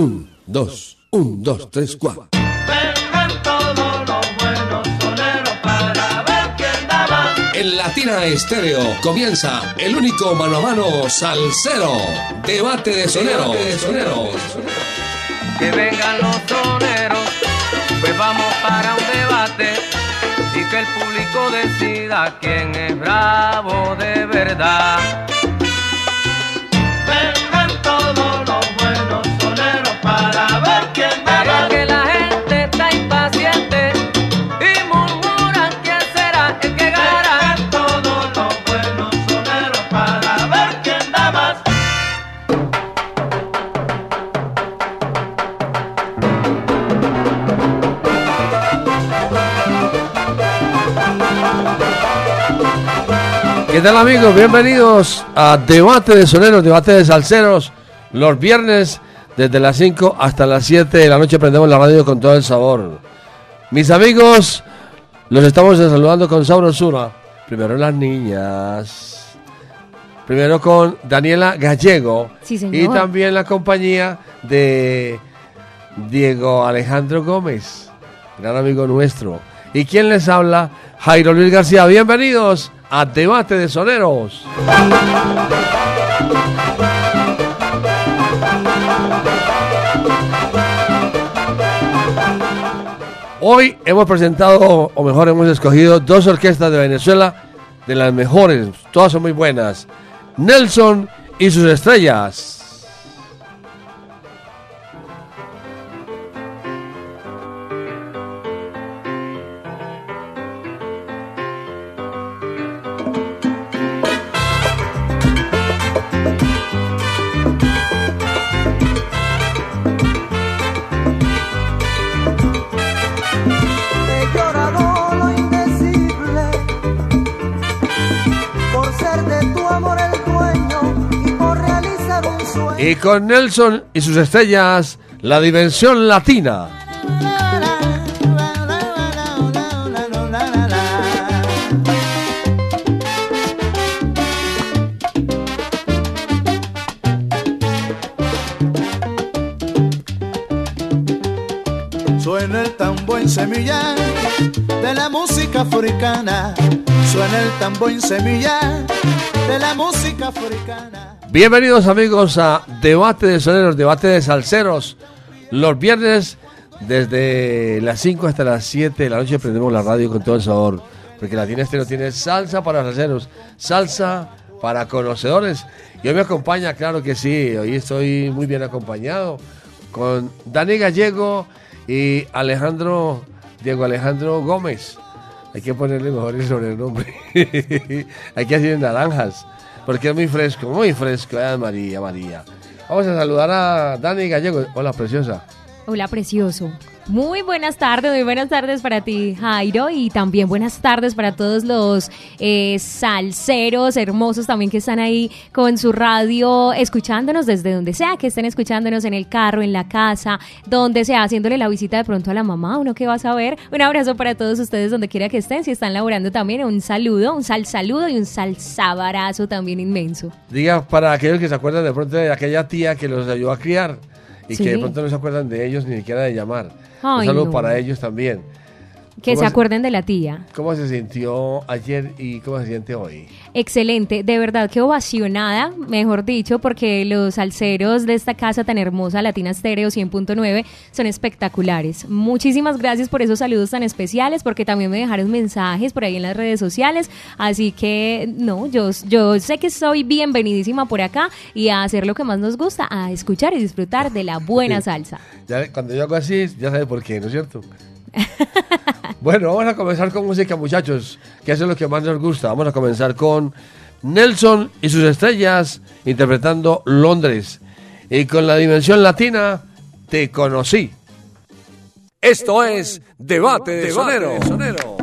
Un, dos, un, dos, tres, cuatro. Vengan todos los buenos soneros para ver quién da más. En Latina Estéreo comienza el único mano a mano salsero. Debate de soneros. Que vengan los soneros, pues vamos para un debate y que el público decida quién es bravo de verdad. ¿Qué tal amigos? Bienvenidos a Debate de Soneros, Debate de Salseros. Los viernes desde las 5 hasta las 7 de la noche prendemos la radio con todo el sabor. Mis amigos, los estamos saludando con sabrosura. Primero las niñas. Primero con Daniela Gallego. Sí, señor. Y también la compañía de Diego Alejandro Gómez, gran amigo nuestro. ¿Y quién les habla? Jairo Luis García. Bienvenidos a Debate de Soneros. Hoy hemos presentado, o mejor hemos escogido, dos orquestas de Venezuela, de las mejores, todas son muy buenas. Nelson y sus estrellas. Y con Nelson y sus estrellas, la dimensión latina. Suena el tambor en semilla de la música africana. Suena el tambor en semilla de la música africana. Bienvenidos amigos a Debate de Soneros, Debate de Salseros. Los viernes desde las 5 hasta las 7 de la noche prendemos la radio con todo el sabor. Porque Latina Estéreo tiene salsa para salseros, salsa para conocedores. Y hoy me acompaña, claro que sí, hoy estoy muy bien acompañado con Dani Gallego y Alejandro, Diego Alejandro Gómez. Hay que ponerle mejor el sobrenombre. Hay que hacer naranjas. Porque es muy fresco, muy fresco. Ay, María, María. Vamos a saludar a Dani Gallego. Hola, preciosa. Hola, precioso. Muy buenas tardes, muy buenas tardes para ti, Jairo, y también buenas tardes para todos los eh, salseros hermosos también que están ahí con su radio, escuchándonos desde donde sea, que estén escuchándonos en el carro, en la casa, donde sea, haciéndole la visita de pronto a la mamá, uno que va a saber. Un abrazo para todos ustedes donde quiera que estén, si están laborando también, un saludo, un sal saludo y un salsabarazo también inmenso. Diga para aquellos que se acuerdan de pronto de aquella tía que los ayudó a criar y Sí. que de pronto no se acuerdan de ellos ni siquiera de llamar. Un Ay, saludo no. para ellos también. Que ¿Cómo se acuerden de la tía. ¿Cómo se sintió ayer y cómo se siente hoy? Excelente, de verdad que ovacionada, mejor dicho, porque los salseros de esta casa tan hermosa, Latina Stereo 100.9, son espectaculares. Muchísimas gracias por esos saludos tan especiales, porque también me dejaron mensajes por ahí en las redes sociales. Así que, no, yo, yo sé que soy bienvenidísima por acá y a hacer lo que más nos gusta, a escuchar y disfrutar de la buena salsa. Ya, cuando yo hago así, ya sabe por qué, ¿no es cierto? bueno, vamos a comenzar con música, muchachos, que eso es lo que más nos gusta. Vamos a comenzar con Nelson y sus estrellas interpretando Londres. Y con la dimensión latina, te conocí. Esto es Debate de Sonero.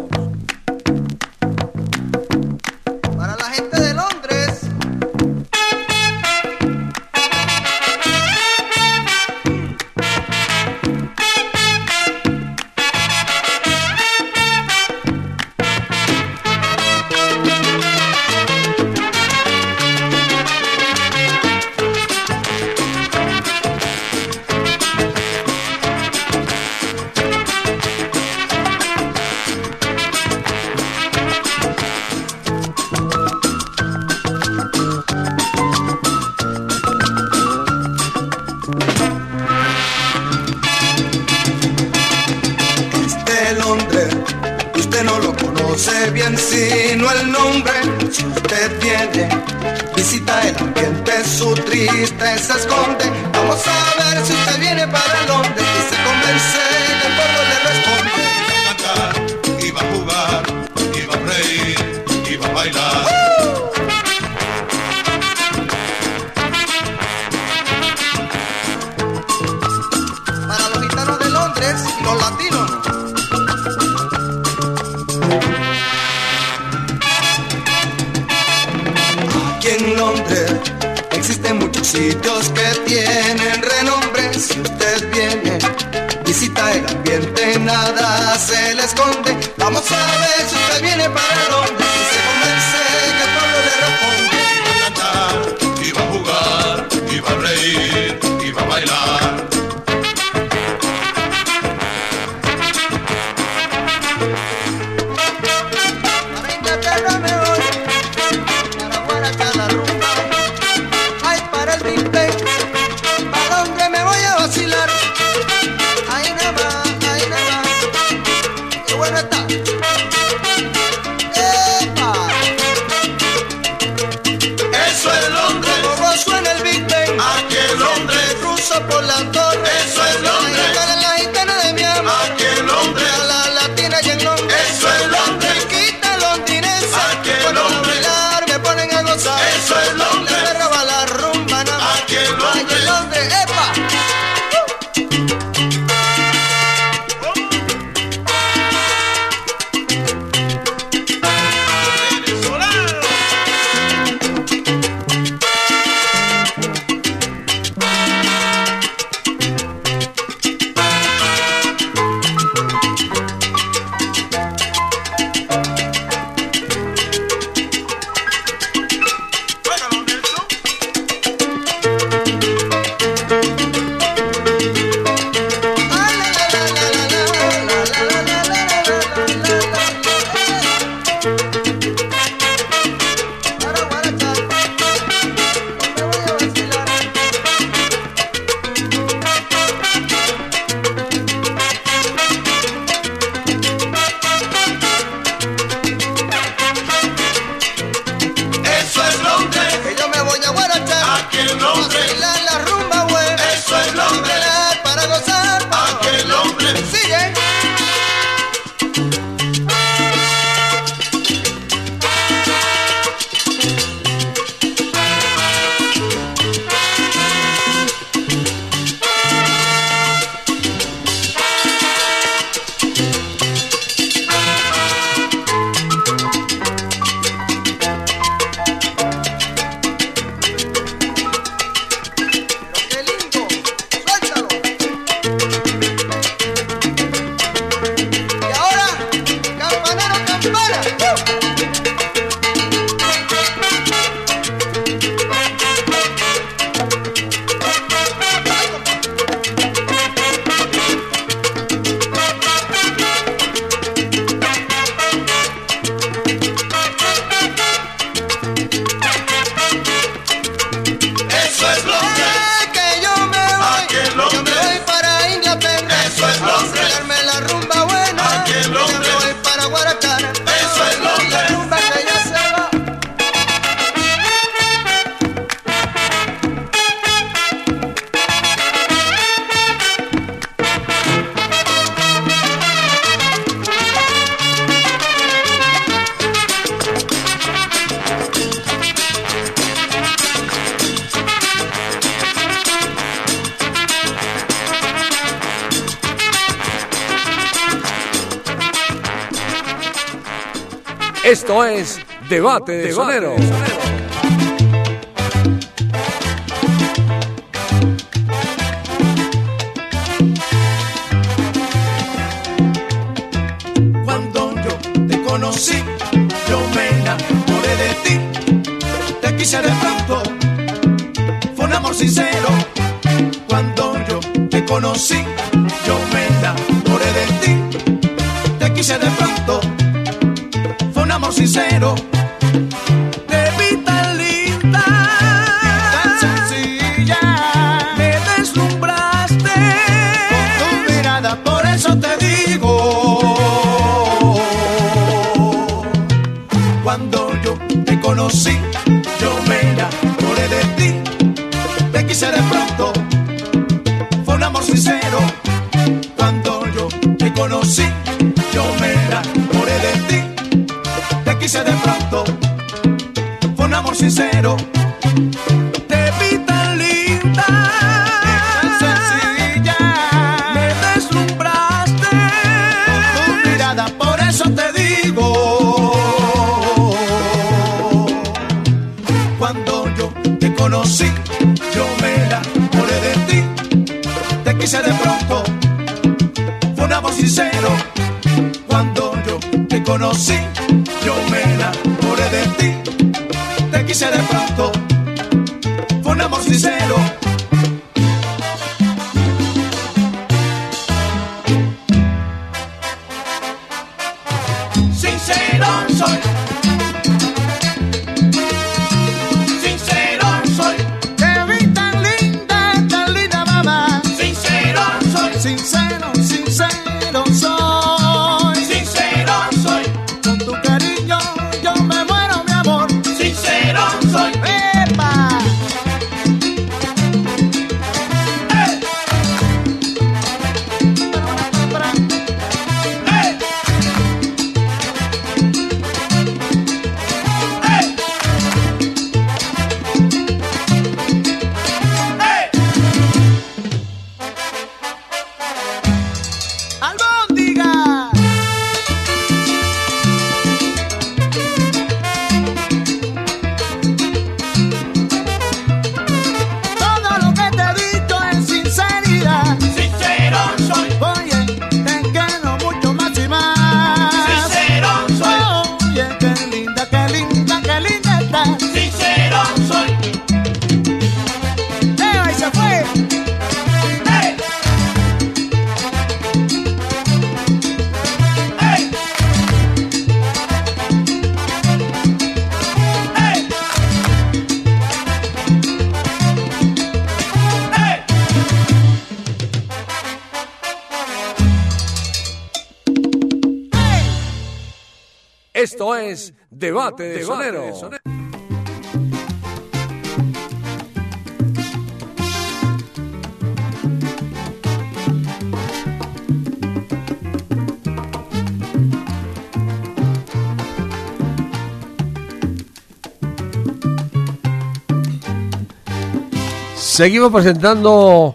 Sincero soy. Debate de Sonero. Seguimos presentando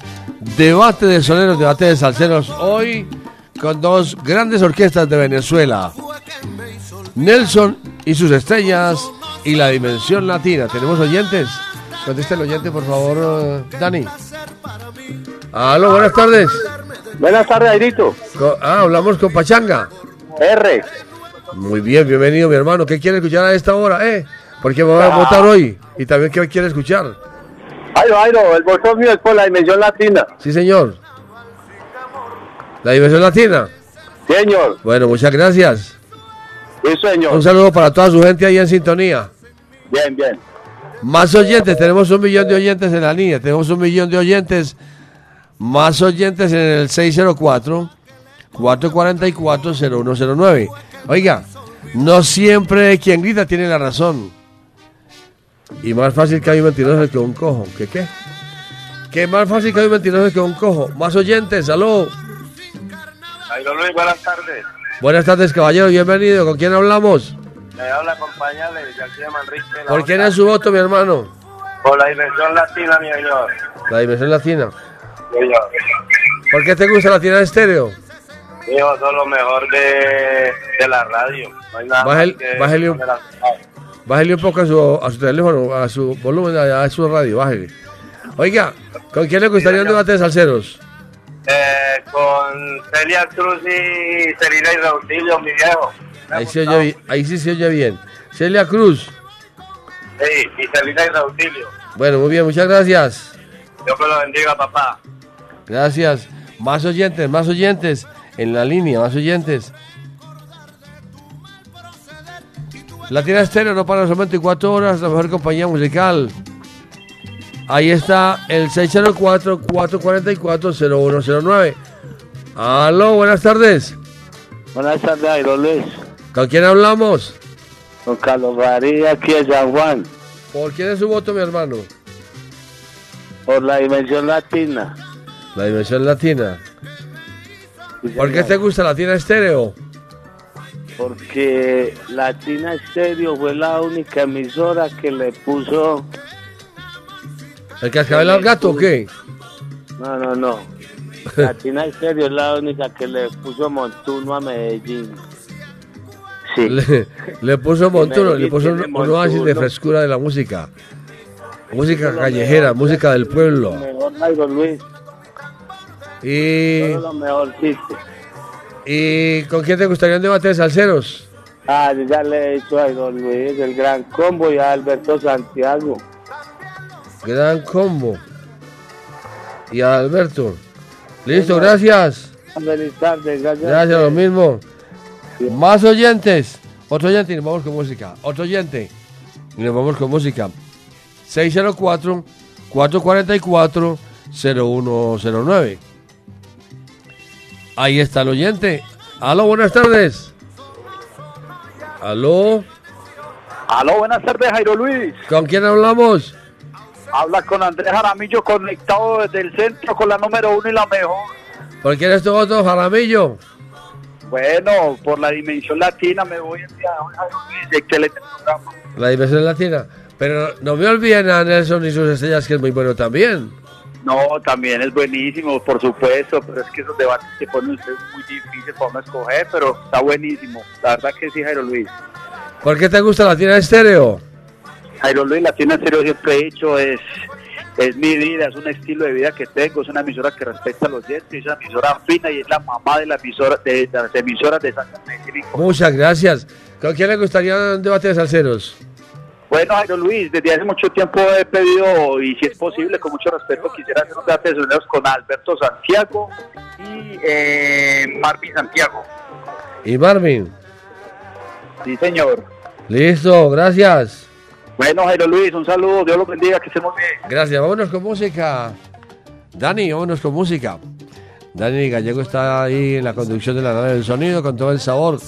debate de soneros, debate de salseros. Hoy con dos grandes orquestas de Venezuela. Nelson y sus estrellas y la dimensión latina. ¿Tenemos oyentes? Conteste el oyente, por favor, eh, Dani. Aló, buenas tardes. Buenas tardes, Airito. Ah, hablamos con Pachanga. R. Muy bien, bienvenido, mi hermano. ¿Qué quiere escuchar a esta hora, eh? Porque me va a votar hoy. Y también, ¿qué quiere escuchar? Airo, Airo, el botón mío es por la dimensión latina. Sí, señor. ¿La dimensión latina? Señor, Bueno, muchas gracias. Sí, señor. Un saludo para toda su gente ahí en sintonía. Bien, bien. Más oyentes, tenemos un millón de oyentes en la línea, tenemos un millón de oyentes, más oyentes en el 604-444-0109. Oiga, no siempre quien grita tiene la razón. Y más fácil que hay un mentiroso que un cojo. ¿Qué qué? Que más fácil que hay un mentiroso que un cojo. Más oyentes, aló. Airo Luis, buenas tardes. Buenas tardes, caballero, bienvenido. ¿Con quién hablamos? Me habla compañale de aquí de Manrique. ¿Por quién es su voto, mi hermano? Por la dimensión latina, mi señor. La dimensión latina. Señor. ¿Por qué te gusta la tienda de estéreo? Hijo, son lo mejor de, de la radio. No hay nada que bájale un- la- poco a su, a su teléfono, a su volumen, a, a su radio, bájele. Oiga, ¿con quién le gustaría un debate de salseros? Eh, con Celia Cruz y Celina y Rautilio, mi viejo. Ahí, se oye, ahí sí se oye bien. Celia Cruz. Sí, y Celina y Rautilio. Bueno, muy bien, muchas gracias. Dios me lo bendiga, papá. Gracias. Más oyentes, más oyentes. En la línea, más oyentes. Latina Estéreo no para las 24 horas, la mejor compañía musical. Ahí está el 604-444-0109. Aló, buenas tardes. Buenas tardes, Airo Luis. ¿Con quién hablamos? Con Carlos María aquí en San Juan. ¿Por quién es su voto, mi hermano? Por la dimensión latina. La dimensión latina. Sí, ¿Por qué te gusta Latina Estéreo? Porque Latina Stereo fue la única emisora que le puso. ¿El cascabel al gato o qué? No, no, no. Latina Stereo es la única que le puso montuno a Medellín. Sí. Le, le puso montuno, le puso un, oasis de frescura de la música. Música callejera, música del pueblo. Lo mejor, Jairo Luis. Y, lo mejor. ¿Y con quién te gustaría un debate de salseros? Ah, ya le he dicho a Jairo Luis, el gran combo y a Alberto Santiago. Gran combo. Y a Alberto. Listo, gracias. Feliz tarde, gracias. Gracias, lo mismo. Más oyentes. Otro oyente y nos vamos con música. Otro oyente. Y nos vamos con música. 604-444-0109. Ahí está el oyente. Aló, buenas tardes. Aló, Aló, buenas tardes, Jairo Luis. ¿con quién hablamos? Habla con Andrés Jaramillo conectado desde el centro con la número uno y la mejor. ¿Por qué eres tu voto, Jaramillo? Bueno, por la dimensión latina me voy hoy, Jairo Luis. Excelente programa. La diversión latina. Pero no me olviden a Nelson y sus estrellas, que es muy bueno también. No, también es buenísimo, por supuesto, pero es que esos debates que ponen ustedes es muy difícil para uno escoger, pero está buenísimo. La verdad que sí, Jairo Luis. ¿Por qué te gusta Latina Estéreo? Jairo Luis, Latina Estéreo siempre he dicho, es, es mi vida, es un estilo de vida que tengo, es una emisora que respeta a los oyentes, es una emisora fina y es la mamá de, la emisora, de, de las emisoras de San Medellín. Muchas gracias. ¿Con quién le gustaría un debate de salseros? Bueno, Jairo Luis, desde hace mucho tiempo he pedido, y si es posible, con mucho respeto, quisiera hacer un debate de sonidos con Alberto Santiago y eh, Marvin Santiago. Y Marvin. Sí, señor. Listo, gracias. Bueno, Jairo Luis, un saludo, Dios los bendiga, que estemos bien. Gracias, vámonos con música. Dani, vámonos con música. Dani Gallego está ahí en la conducción de la nave del sonido con todo el sabor.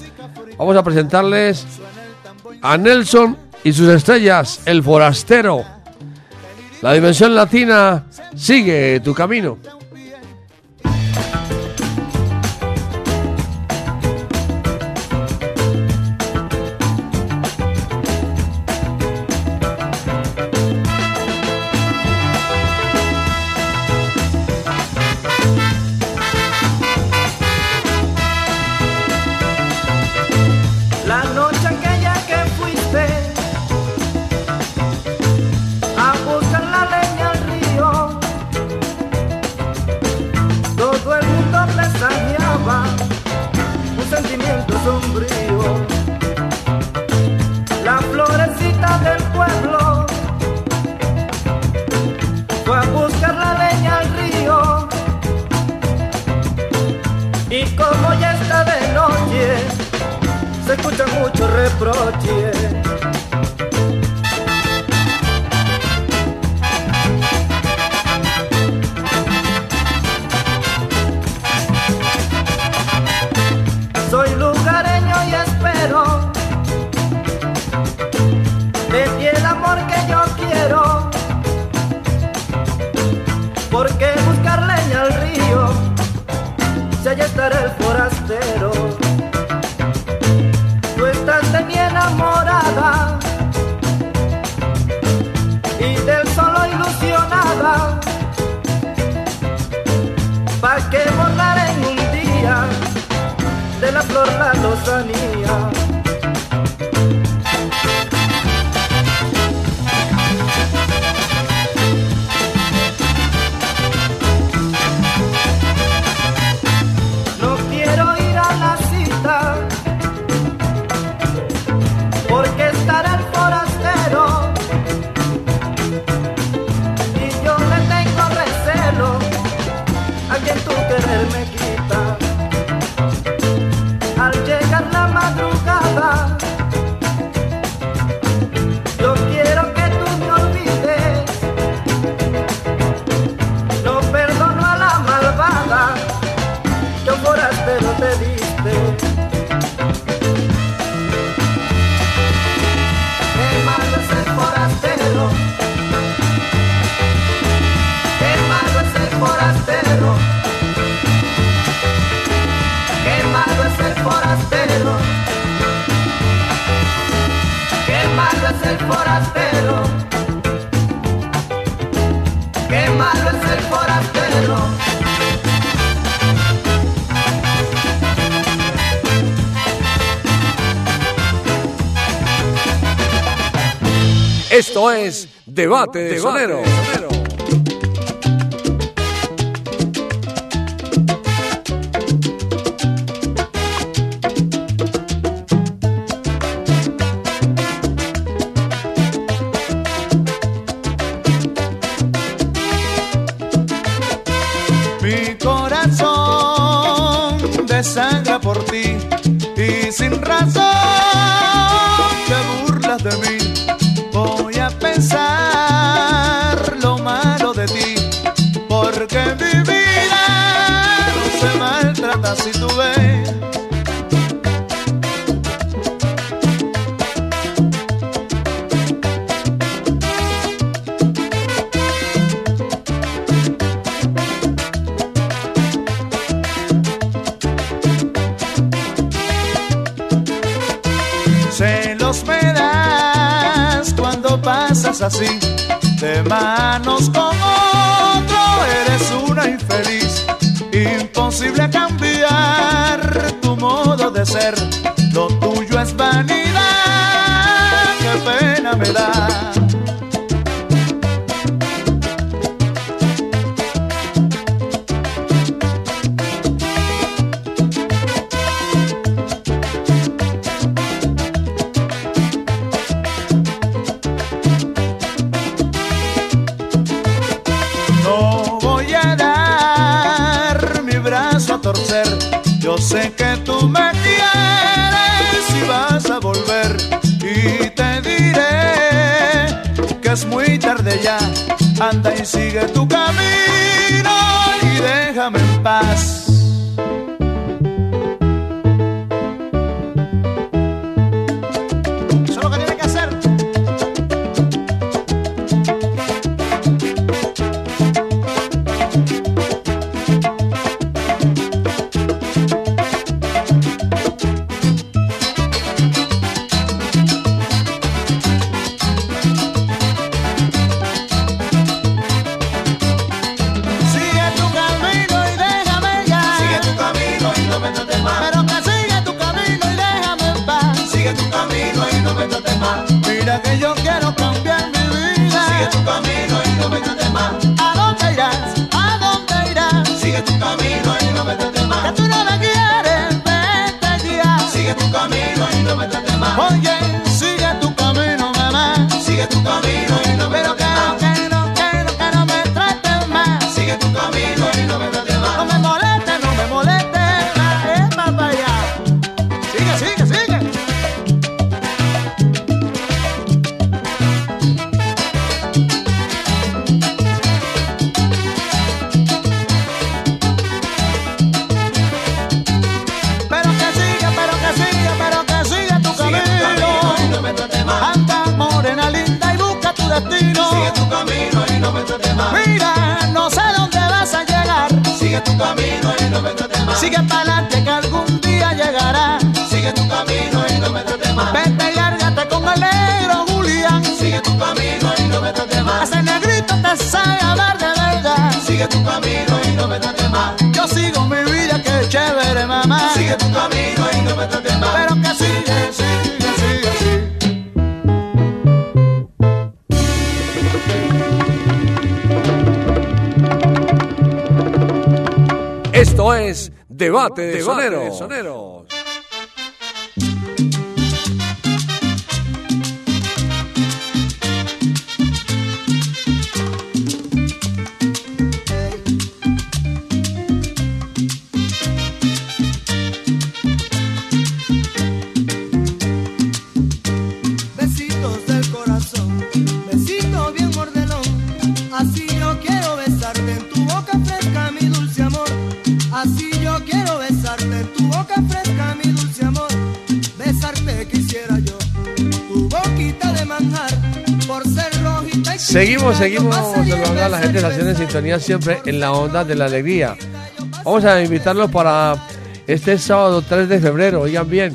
Vamos a presentarles a Nelson y sus estrellas, el forastero. La dimensión latina sigue tu camino. Flor la lozanía. Esto es Debate de Sonero. es muy tarde ya. Anda y sigue tu camino y déjame en paz. sintonía siempre en la onda de la alegría. Vamos a invitarlos para este sábado 3 de febrero, oigan bien,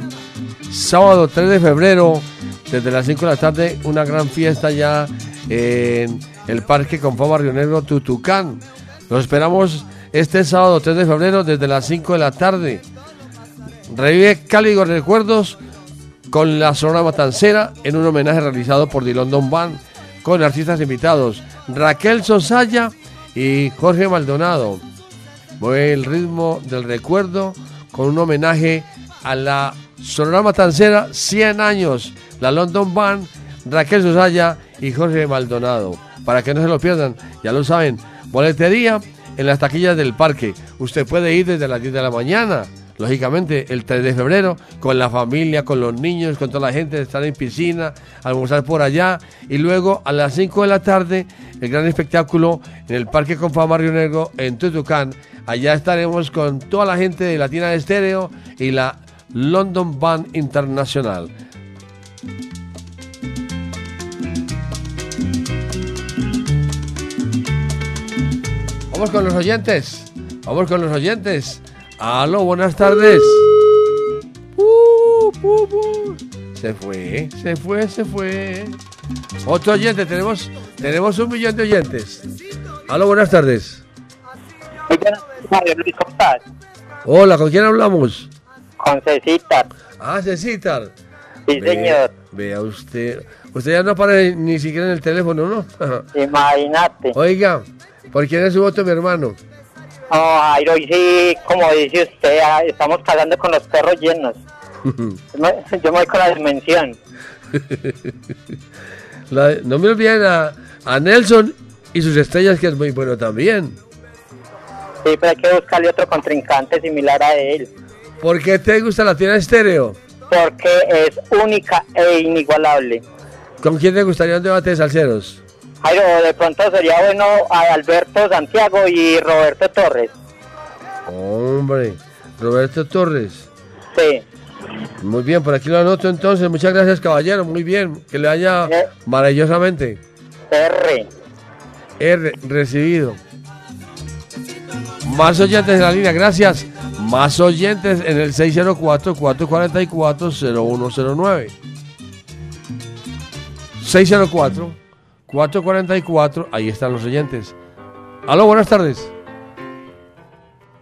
sábado 3 de febrero, desde las 5 de la tarde, una gran fiesta ya en el Parque Confá Barrio Negro Tutucán. Los esperamos este sábado 3 de febrero desde las 5 de la tarde. Revive cálidos recuerdos con la Sonora Matancera en un homenaje realizado por The London Band con artistas invitados Raquel Sosaya y Jorge Maldonado. Mueve el ritmo del recuerdo con un homenaje a la Sonora Matancera 100 años, la London Band, Raquel Sosaya y Jorge Maldonado. Para que no se lo pierdan, ya lo saben, boletería en las taquillas del parque. Usted puede ir desde las 10 de la mañana, lógicamente el 3 de febrero, con la familia, con los niños, con toda la gente, estar en piscina, almorzar por allá y luego a las 5 de la tarde el gran espectáculo en el Parque Confama Río Negro en Tutucán. Allá estaremos con toda la gente de Latina de Estéreo y la London Band Internacional. Vamos con los oyentes. Vamos con los oyentes. Aló, buenas tardes. Uh, uh, uh. Se fue, se fue, se fue. Otro oyente, tenemos, tenemos un millón de oyentes. Aló, buenas tardes. Hola, ¿con quién hablamos? Con Cecitar. Ah, Cecitar. Sí, señor. Vea usted. Usted ya no aparece ni siquiera en el teléfono, ¿no? Imagínate. Oiga, ¿por quién es su voto, mi hermano? No, Jairo, y sí, como dice usted, ah, estamos cagando con los perros llenos. Yo me, yo me voy con la dimensión. La- no me olviden a, a Nelson y sus estrellas, que es muy bueno también. Sí, pero hay que buscarle otro contrincante similar a él. ¿Por qué te gusta la tienda estéreo? Porque es única e inigualable. ¿Con quién te gustaría un debate de salseros? Jairo, de pronto sería bueno a Alberto Santiago y Roberto Torres. Hombre, Roberto Torres. Sí. Muy bien, por aquí lo anoto entonces. Muchas gracias, caballero. Muy bien. Que le haya maravillosamente. R. R, recibido. Más oyentes en la línea, gracias. Más oyentes en el 604-444-0109. 604-444, ahí están los oyentes. Aló, buenas tardes.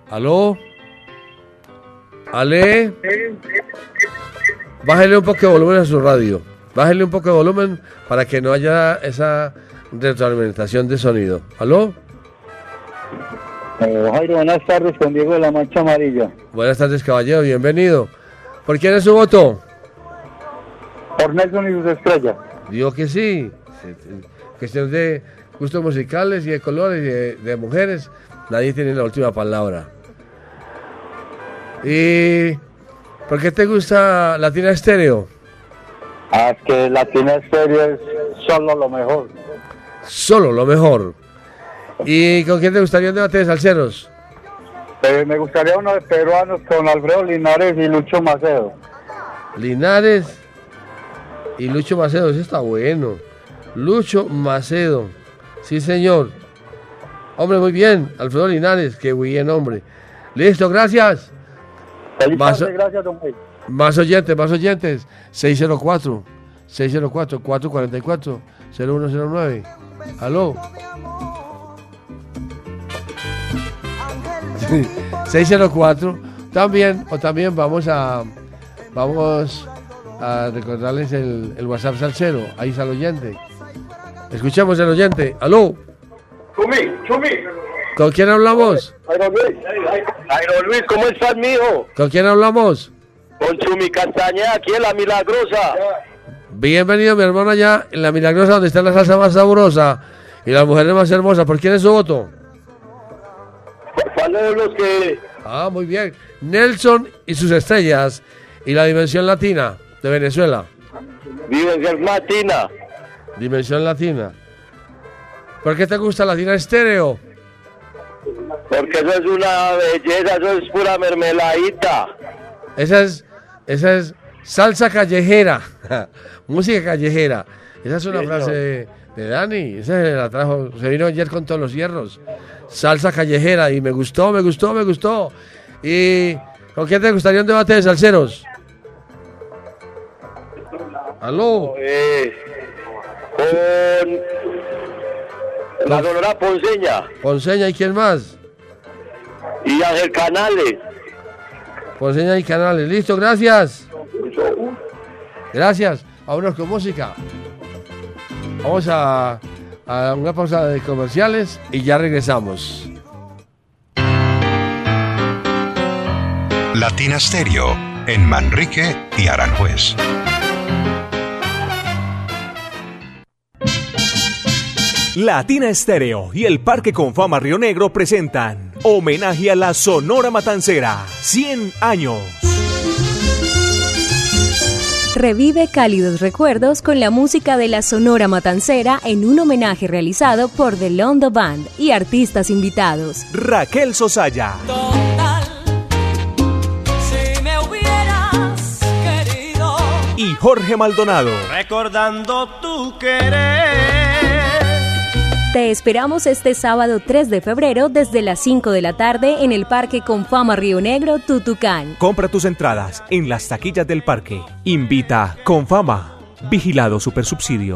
Aló. Ale. Bájale un poco de volumen a su radio. Bájale un poco de volumen para que no haya esa retroalimentación de sonido. ¿Aló? Eh, Jairo, buenas tardes con Diego de la Mancha Amarilla. Buenas tardes, caballero. Bienvenido. ¿Por quién es su voto? Por Nelson y sus estrellas. Digo que sí. Cuestión de gustos musicales y de colores y de, de mujeres. Nadie tiene la última palabra. ¿Y por qué te gusta Latina Estéreo? Ah, es que Latina Estéreo es solo lo mejor. Solo lo mejor. ¿Y con quién te gustaría un debate de salseros? Eh, me gustaría uno de peruanos con Alfredo Linares y Lucho Macedo. Linares y Lucho Macedo, ese está bueno. Lucho Macedo, sí señor. Hombre, muy bien. Alfredo Linares, qué bien, hombre. Listo, gracias. Feliz Más- tarde, gracias, don Jairo. Más oyentes, más oyentes. 604 604 444 0109. Aló. 604. También, o también vamos a vamos a recordarles el, el WhatsApp salsero. Ahí está el oyente. Escuchemos el oyente. Aló. Chumi, Chumi. ¿Con quién hablamos? Jairo Luis. Jairo Luis, ¿cómo estás, mijo? ¿Con quién hablamos? Con Chumi Castañeda, aquí en La Milagrosa. Bienvenido, mi hermano, allá en la Milagrosa, donde está la salsa más sabrosa y las mujeres más hermosas. ¿Por quién es su voto? ¿Cuál de los que...? Ah, muy bien. Nelson y sus estrellas y la Dimensión Latina de Venezuela. Dimensión Latina. Dimensión Latina. ¿Por qué te gusta Latina Estéreo? Porque eso es una belleza, eso es pura mermeladita. Esa es, esa es salsa callejera, música callejera. Esa es una Sí, frase de, de Dani, esa se la trajo, se vino ayer con todos los hierros. Salsa callejera y me gustó, me gustó, me gustó. ¿Y con quién te gustaría un debate de salseros? ¿Aló? Eh, con la Sonora Ponceña Ponceña y quién más? y Ángel Canales. Ponceña y canales. Listo, gracias. Gracias. Vámonos con música. Vamos a, a una pausa de comerciales y ya regresamos. Latina Stereo en Manrique y Aranjuez. Latina Estéreo y el Parque Confama Río Negro presentan Homenaje a la Sonora Matancera, 100 años. Revive cálidos recuerdos con la música de la Sonora Matancera en un homenaje realizado por The Londo Band y artistas invitados. Raquel Sosaya, Si me hubieras querido, y Jorge Maldonado. recordando tu querer. Te esperamos este sábado 3 de febrero desde las 5 de la tarde en el Parque Confama Río Negro, Tutucán. Compra tus entradas en las taquillas del parque. Invita con fama. Vigilado Supersubsidio.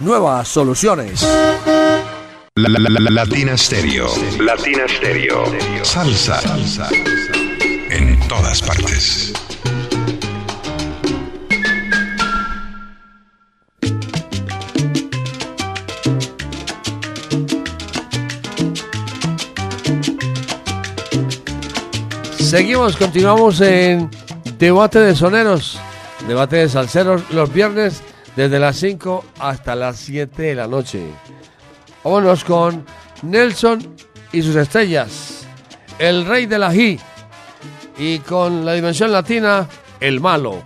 nuevas soluciones. La, la, la, la- Latina Stereo. Latina Stereo. Salsa. Salsa. En todas partes. Seguimos, continuamos en Debate de Soneros, Debate de Salseros, los viernes desde las 5 hasta las 7 de la noche. Vámonos con Nelson y sus estrellas, el rey de la G, y con la dimensión latina, el malo.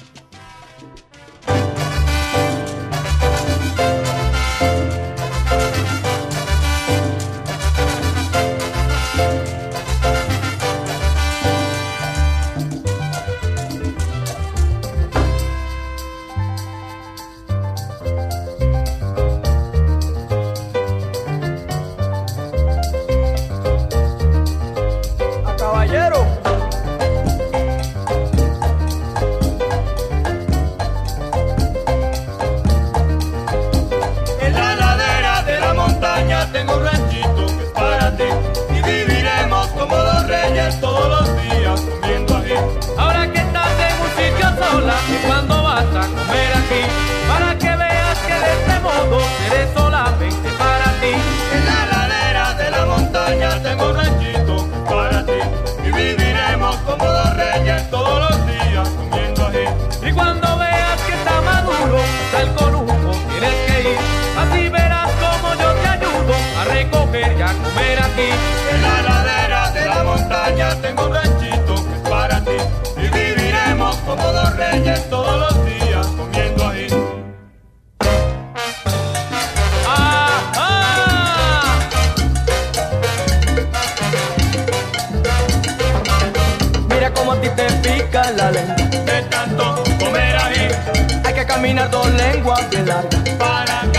Aquí. En la ladera de la montaña tengo un ranchito que es para ti y viviremos como dos reyes todos los días comiendo ají. Mira cómo a ti te pica la lengua de tanto comer ají. Hay que caminar dos lenguas bien largas para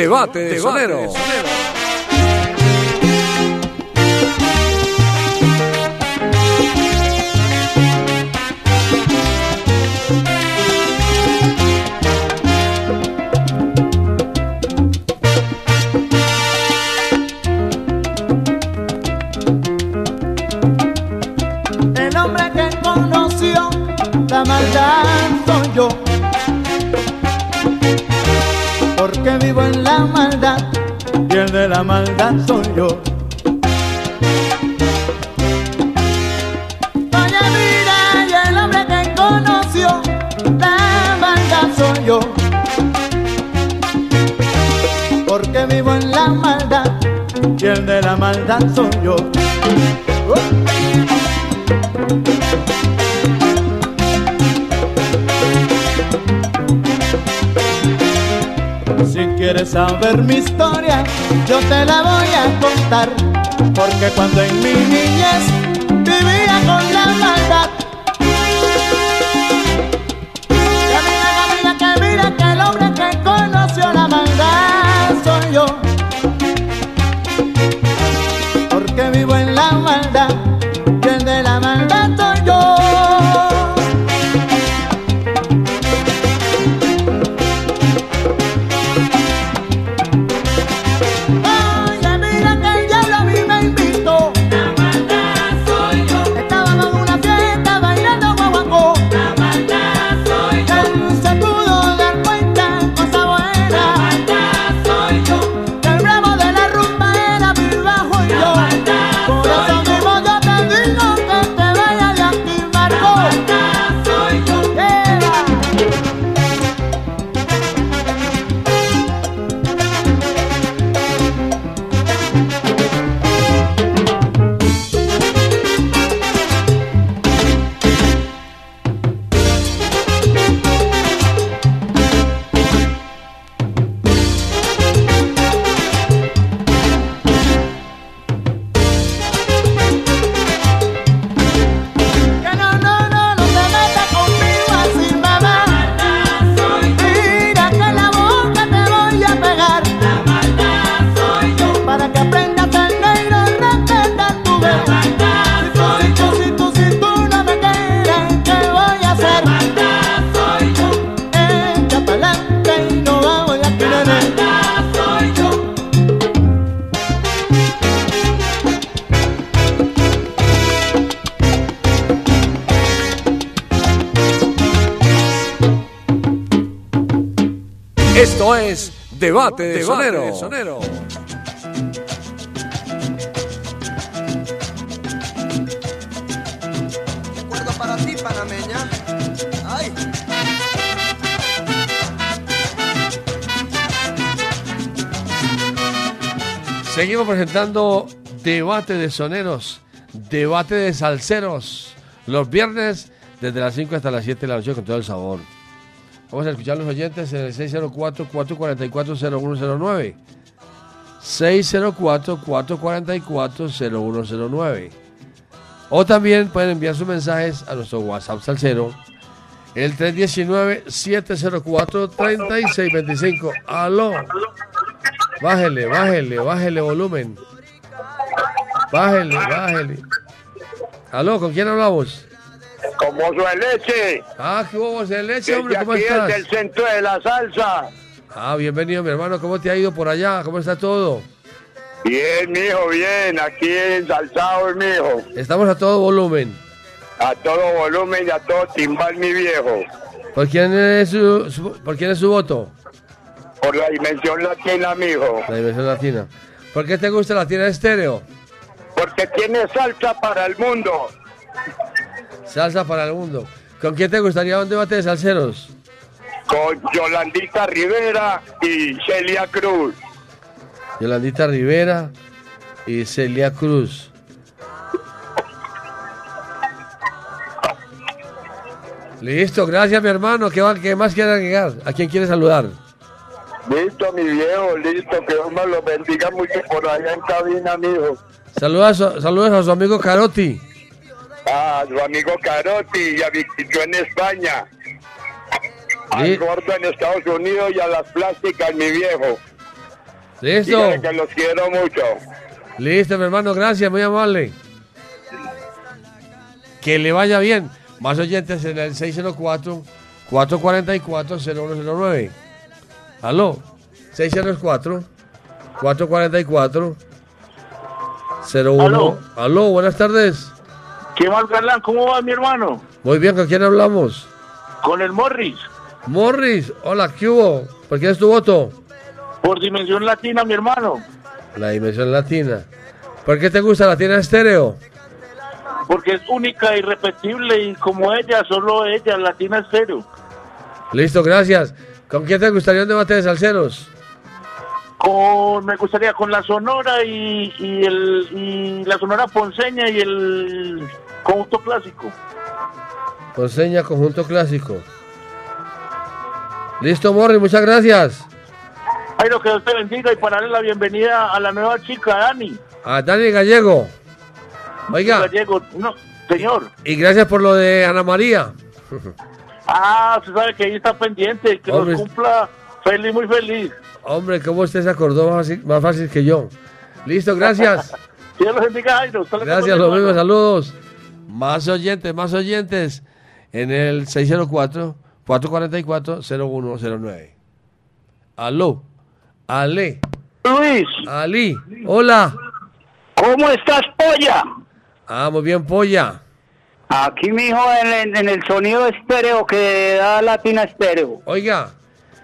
Debate de Sonero. La maldad soy yo. Porque vivo en la maldad y el de la maldad soy yo. Si quieres saber mi historia, yo te la voy a contar. Porque cuando en mi niñez vivía Sonero. Recuerdo para ti, panameña. Ay. Seguimos presentando Debate de Soneros, Debate de Salseros, los viernes desde las 5 hasta las 7 de la noche con todo el sabor. Vamos a escuchar a los oyentes en el 604-444-0109. 604-444-0109. O también pueden enviar sus mensajes a nuestro WhatsApp Salsero, el 319-704-3625. Aló. Bájele, bájele, bájele volumen. Bájele, bájele. Aló, ¿con quién hablamos? Con Mozo de Leche. Ah, ¿qué hubo de leche, hombre? ¿Cómo aquí, estás? desde el centro de la salsa. Ah, bienvenido, mi hermano. ¿Cómo te ha ido por allá? ¿Cómo está todo? Bien, mijo, bien. Aquí ensalzado, mijo. Estamos a todo volumen. A todo volumen y a todo timbal, mi viejo. ¿Por quién es su, su- por quién es su voto? Por la dimensión latina, mijo. La dimensión latina. ¿Por qué te gusta la tienda estéreo? Porque tiene salsa para el mundo. Salsa para el mundo. ¿Con quién te gustaría un debate de salseros? Con Yolandita Rivera y Celia Cruz. Yolandita Rivera y Celia Cruz. Listo, gracias mi hermano. ¿Qué, va- qué más quiere agregar? ¿A quién quiere saludar? Listo, mi viejo, listo, que Dios me lo bendiga mucho por allá en cabina, mijo. Saludos a su, saludos a su amigo Carotti. A su amigo Carotti y a en España. Al gordo en Estados Unidos y a las plásticas, mi viejo. Listo. Dígale que los quiero mucho. Listo, mi hermano, gracias, muy amable. Que le vaya bien. Más oyentes en el 604-444-0109. Aló, 604-444-01. Aló. Aló, buenas tardes. ¿Qué más, Galán? ¿Cómo va, mi hermano? Muy bien, ¿con quién hablamos? Con el Morris, Morris, hola, ¿qué hubo? ¿Por quién es tu voto? por Dimensión Latina, mi hermano. La dimensión latina. ¿Por qué te gusta Latina Estéreo? Porque es única, irrepetible y como ella, solo ella, Latina Estéreo. Listo, gracias. ¿Con quién te gustaría un debate de salseros? Con, me gustaría con la Sonora y, y el, y la Sonora Ponceña y el conjunto clásico. Ponceña, conjunto clásico. Listo, Morris, muchas gracias. Ay, lo que Dios te bendiga y para darle la bienvenida a la nueva chica, Dani. A Dani Gallego. Oiga, Gallego, no, señor. y gracias por lo de Ana María. Ah, usted sabe que ahí está pendiente, que Hombre. nos cumpla feliz, muy feliz. Hombre, ¿cómo usted se acordó más fácil, más fácil que yo? Listo, gracias. Dios los bendiga, Jairo. Gracias, mi lo mismo, hermano. saludos. Más oyentes, más oyentes en el 604-444-0109. Aló, Ale. Luis. Ali, hola. ¿Cómo estás, polla? Ah, muy bien, polla. Aquí, mijo, en- en el sonido estéreo que da Latina Estéreo. Oiga,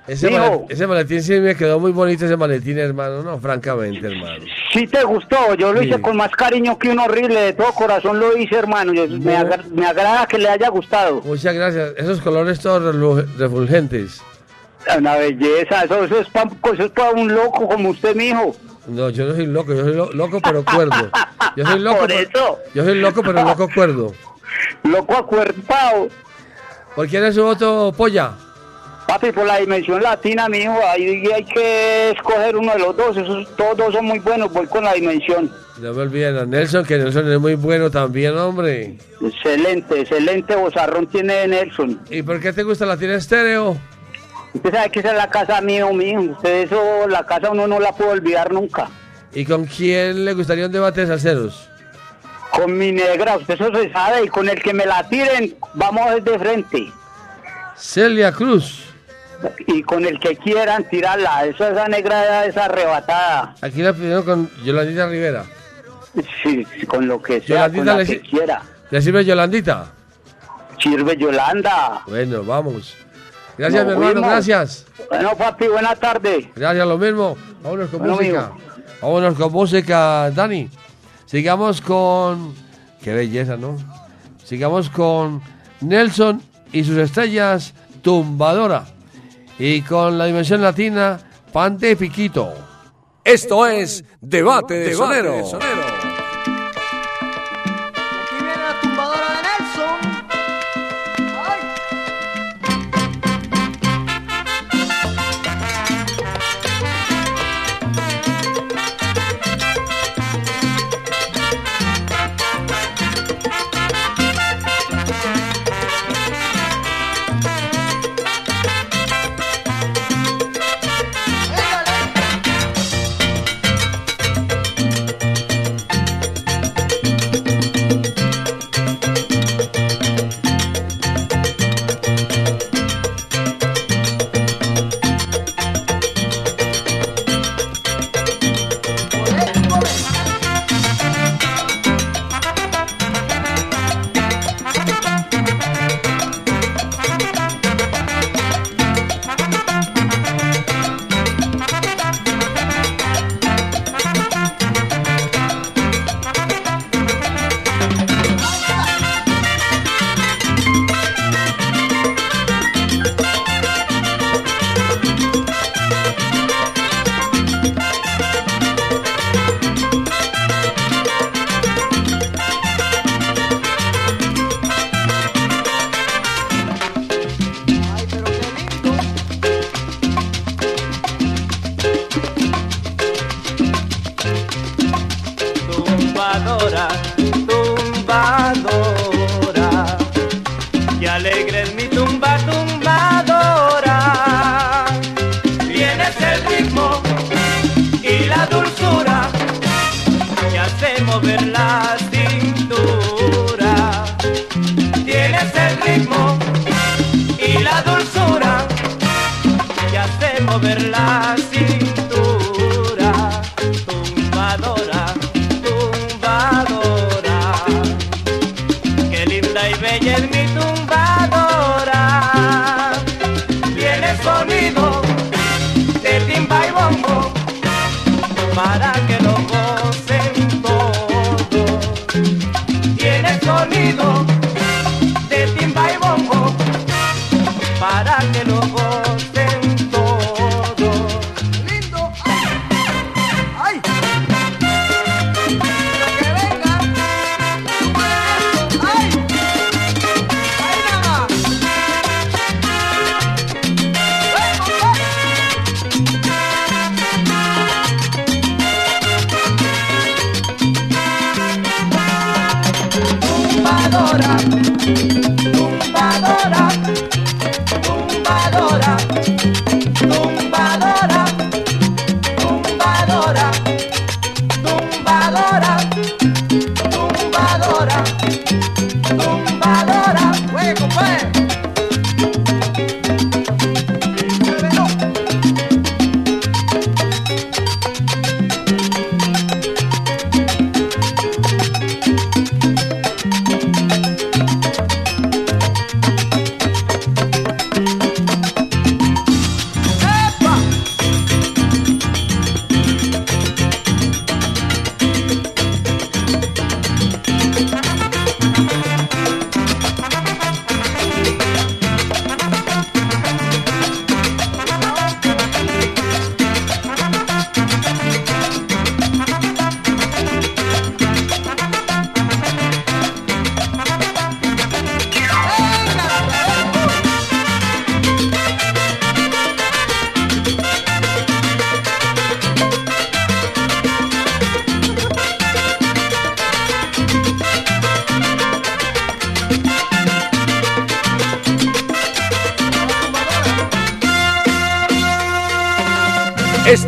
ese, maletín sí me quedó muy bonito, ese maletín, hermano. No, francamente, hermano. Sí te gustó, yo lo Sí. hice con más cariño que un horrible, de todo corazón lo hice, hermano. Yo- me, agra- me agrada que le haya gustado. Muchas gracias. Esos colores todos refulgentes. Una belleza, eso, eso es para un loco como usted, mijo. No, yo no soy loco, yo soy lo- loco pero cuerdo. Yo soy loco, Por pero- eso. yo soy loco pero loco cuerdo. Loco acuerpado. ¿Por quién es su voto, polla? Papi, por la dimensión latina, mijo, ahí hay que escoger uno de los dos. Esos, todos dos son muy buenos, voy con la dimensión. No me olviden a Nelson, que Nelson es muy bueno también, hombre. Excelente, excelente bozarrón tiene Nelson. ¿Y por qué te gusta la tiene estéreo? Usted sabe que esa es la casa mío, mijo. Usted eso, la casa uno no la puede olvidar nunca. ¿Y con quién le gustaría un debate de salseros? Con mi negra, usted eso se sabe, y con el que me la tiren, vamos de frente. Celia Cruz. Y con el que quieran tirarla, esa, esa negra es arrebatada. Aquí la pidieron con Yolandita Rivera. Sí, con lo que sea, Yolandita con la le, que quiera. ¿Le sirve Yolandita? Sirve Yolanda. Bueno, vamos. Gracias, Nos mi hermano, gracias. Bueno, papi, buena tarde. Gracias, lo mismo. Vámonos con Bueno, música. amigo. Vámonos con música, Dani. Sigamos con. Qué belleza, ¿no? Sigamos con Nelson y sus estrellas Tumbadora. Y con la dimensión latina, Pante Piquito. Esto es Debate de Debate Sonero. de Sonero.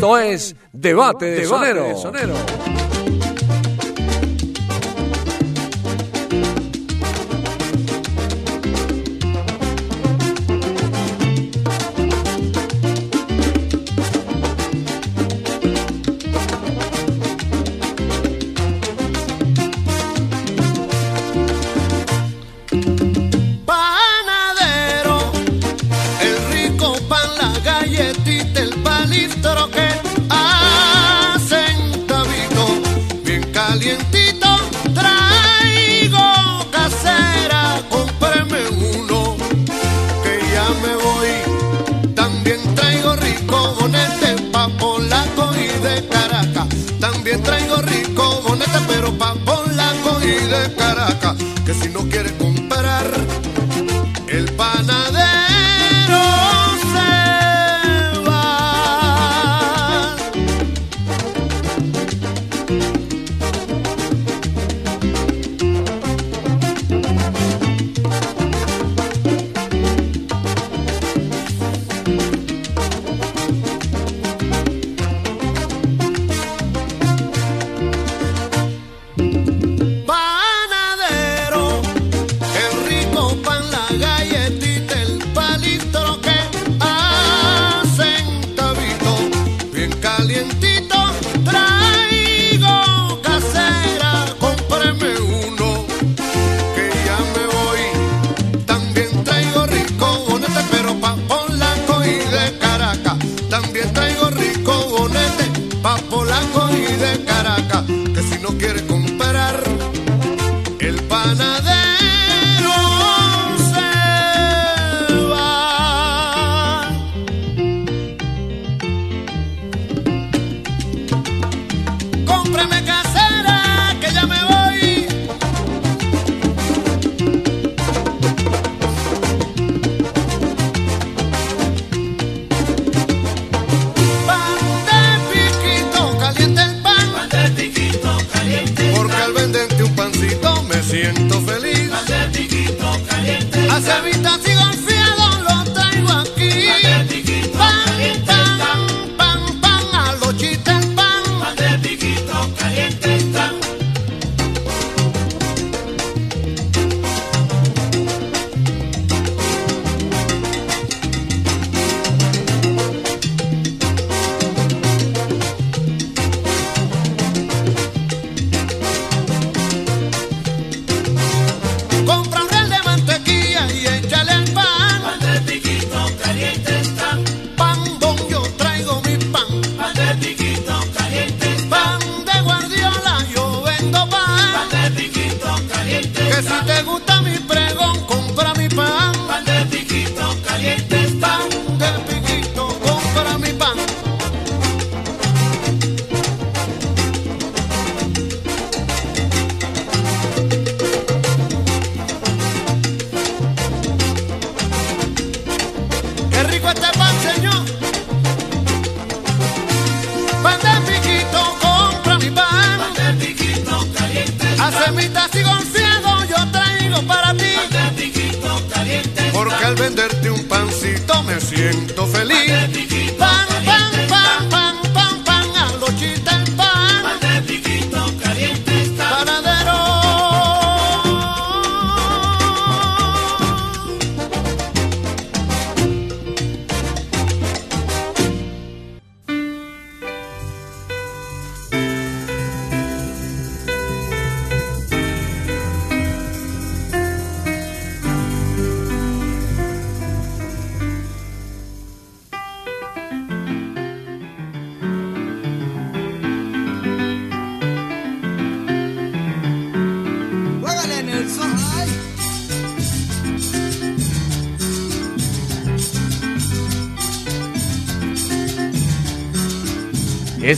Esto es Debate de Sonero.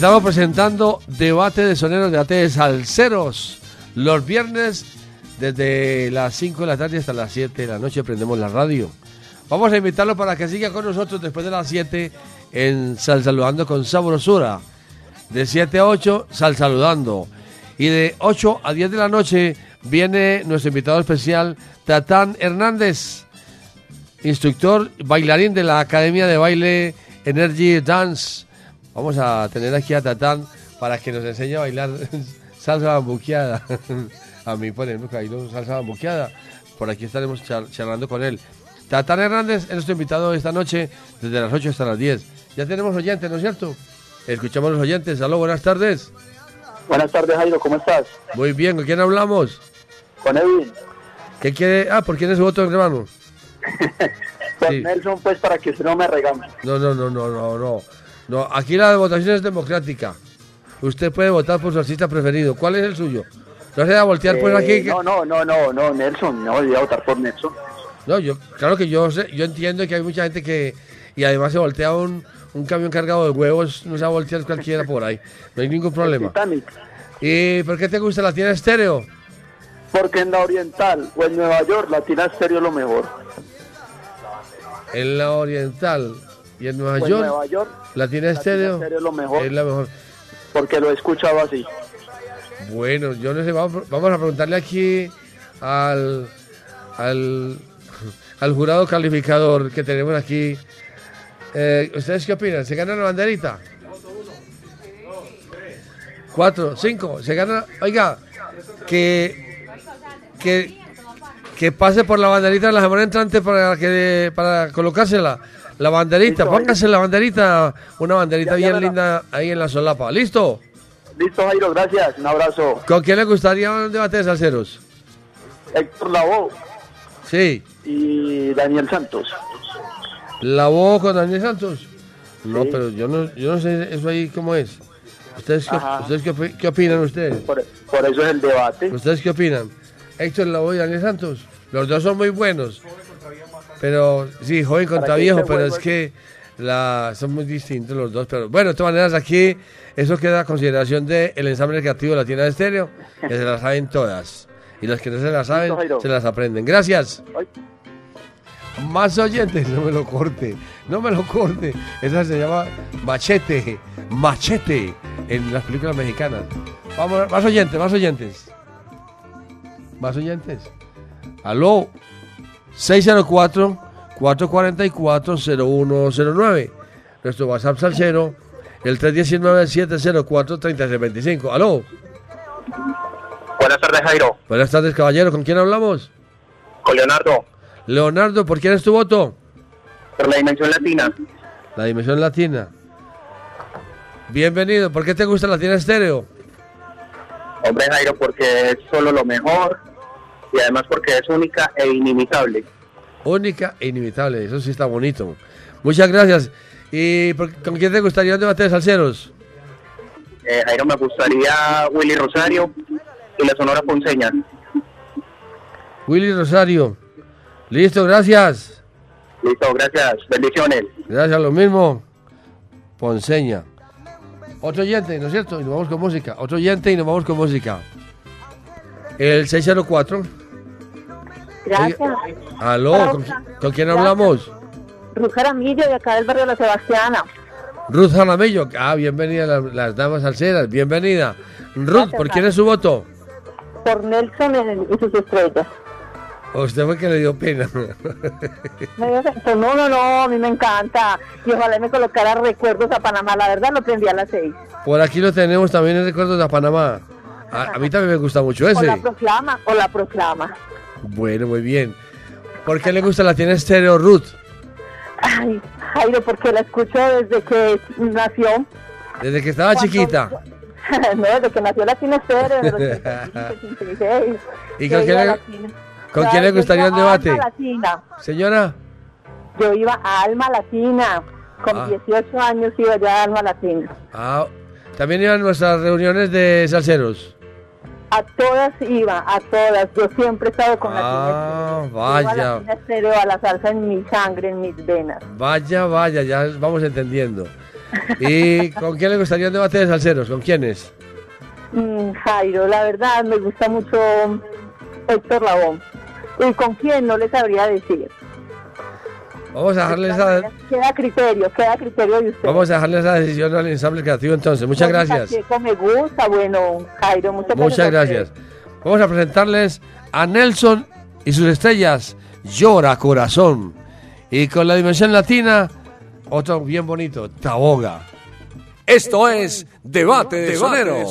Estamos presentando debate de soneros, debate de salseros. Los viernes, desde las 5 de la tarde hasta las 7 de la noche, prendemos la radio. Vamos a invitarlo para que siga con nosotros después de las 7 en Sal Saludando con Sabrosura. De 7 a 8, Sal Saludando. Y de 8 a 10 de la noche viene nuestro invitado especial, Tatán Hernández, instructor, bailarín de la Academia de Baile Energy Dance. Vamos a tener aquí a Tatán para que nos enseñe a bailar salsa bambuqueada. a mí, bailo salsa bambuqueada. Por aquí estaremos char- charlando con él. Tatán Hernández es nuestro invitado esta noche, desde las 8 hasta las 10. Ya tenemos oyentes, ¿no es cierto? Escuchamos los oyentes. Aló, buenas tardes. Buenas tardes, Jairo, ¿cómo estás? Muy bien, ¿con quién hablamos? Con Edwin. ¿Qué quiere? Ah, ¿por quién es su voto, hermano? Con Sí. Nelson, pues para que usted no me regañe. No, no, no, no, no, no. No, aquí la votación es democrática. Usted puede votar por su artista preferido. ¿Cuál es el suyo? No se va a voltear pues Eh, aquí. que- No, no, no, no, no, Nelson, no voy a votar por Nelson. No, yo, claro que yo sé, yo entiendo que hay mucha gente que, y además se voltea un, un camión cargado de huevos, no se va a voltear cualquiera por ahí. No hay ningún problema. Titanic. ¿Y por qué te gusta la tienda estéreo? Porque en la Oriental o en Nueva York, Latina Estéreo es lo mejor. En la oriental y en Nueva en York, Nueva York, la tienda estéreo Estéreo es lo mejor. es la mejor. Porque lo he escuchado así. Bueno, yo no sé, vamos, vamos a preguntarle aquí al, al, al jurado calificador que tenemos aquí. Eh, ¿Ustedes qué opinan? ¿Se gana la banderita? Cuatro, cinco, se gana. Oiga, que, que, que pase por la banderita la semana entrante para que para colocársela. La banderita, póngase la banderita, una banderita Ya, ya, bien linda ahí en la solapa. ¿Listo? Listo, Jairo, gracias. Un abrazo. ¿Con quién le gustaría un debate de salseros? Héctor Lavoe Sí. y Daniel Santos. ¿La voz con Daniel Santos? No, Sí. pero yo no, yo no sé eso ahí cómo es. ¿Ustedes, qué. ¿ustedes qué, opi- qué opinan ustedes? Por, por eso es el debate. ¿Ustedes qué opinan? Héctor Lavoe y Daniel Santos. Los dos son muy buenos. Pero, sí, joven contra ¿Para qué viejo, pero es que la, son muy distintos los dos. Pero bueno, de todas maneras, aquí eso queda a consideración del ensamble creativo de la tienda de estéreo, que se las saben todas. Y los que no se las saben, se las aprenden. Gracias. Ay. Más oyentes, no me lo corte, no me lo corte. Esa se llama machete, machete en las películas mexicanas. Vamos, más oyentes, más oyentes. Más oyentes. Aló, 604-444-0109. Nuestro WhatsApp salsero, el 319-704-3625. Aló, Buenas tardes, Jairo. buenas tardes, caballero. ¿Con quién hablamos? Con Leonardo, Leonardo, ¿por quién es tu voto? por la dimensión latina. La dimensión latina. Bienvenido. ¿Por qué te gusta la tienda estéreo? Hombre, Jairo, porque es solo lo mejor y además porque es única e inimitable. Única e inimitable. Eso sí está bonito. Muchas gracias. ¿Y por- con quién te gustaría un debate de salseros? Eh, Jairo, me gustaría Willy Rosario y la Sonora Ponceña. Willy Rosario. Listo, gracias. Listo, gracias. Bendiciones. Gracias, lo mismo. Ponceña. Otro oyente, ¿no es cierto? Y nos vamos con música. Otro oyente y nos vamos con música. El 604. Gracias. Aló, ¿con, con quién hablamos? Ruth Jaramillo, de acá del barrio La Sebastiana. Ruth Jaramillo. Ah, bienvenida las, las damas salseras. Bienvenida. Ruth, ¿por quién es su voto? por Nelson y sus estrellas. ¿O usted fue que le dio pena? Sexo. No, no, no, a mí me encanta. Y ojalá me colocara recuerdos a Panamá. La verdad lo prendí a las seis. Por aquí lo tenemos también en Recuerdos de Panamá. A, a mí también me gusta mucho O la ese. proclama, o la proclama. Bueno, muy bien. ¿Por qué le gusta la tiene estéreo Ruth? Ay, Jairo, porque la escucho desde que nació. Desde que estaba chiquita. no, desde que nació Latina Estéreo, de los 86. ¿Y con quién le- Latina. con Ya, quién le yo gustaría un debate? Latina. Señora, Yo iba a Alma Latina. Con Ah. 18 años iba yo a Alma Latina. ah, también iban nuestras reuniones de salseros. A todas iba, a todas. Yo siempre he estado con Ah, Latina Estéreo. Iba a vaya. Estéreo, a la salsa en mi sangre, en mis venas. Vaya, vaya, ya vamos entendiendo. ¿Y con quién le gustaría un debate de salseros? ¿Con quiénes? Mm, Jairo, la verdad me gusta mucho Héctor Labón. ¿Y con quién? No les sabría decir. Vamos a dejarle esa, Queda a criterio, queda a criterio de usted. vamos a dejarle esa decisión al ensamble creativo entonces. Muchas gracias. Me gusta, bueno, Jairo, muchas gracias. Muchas a gracias. Vamos a presentarles a Nelson y sus estrellas. Llora corazón. Y con la dimensión latina, otro bien bonito, Taboga. Esto es Debate de Sonero.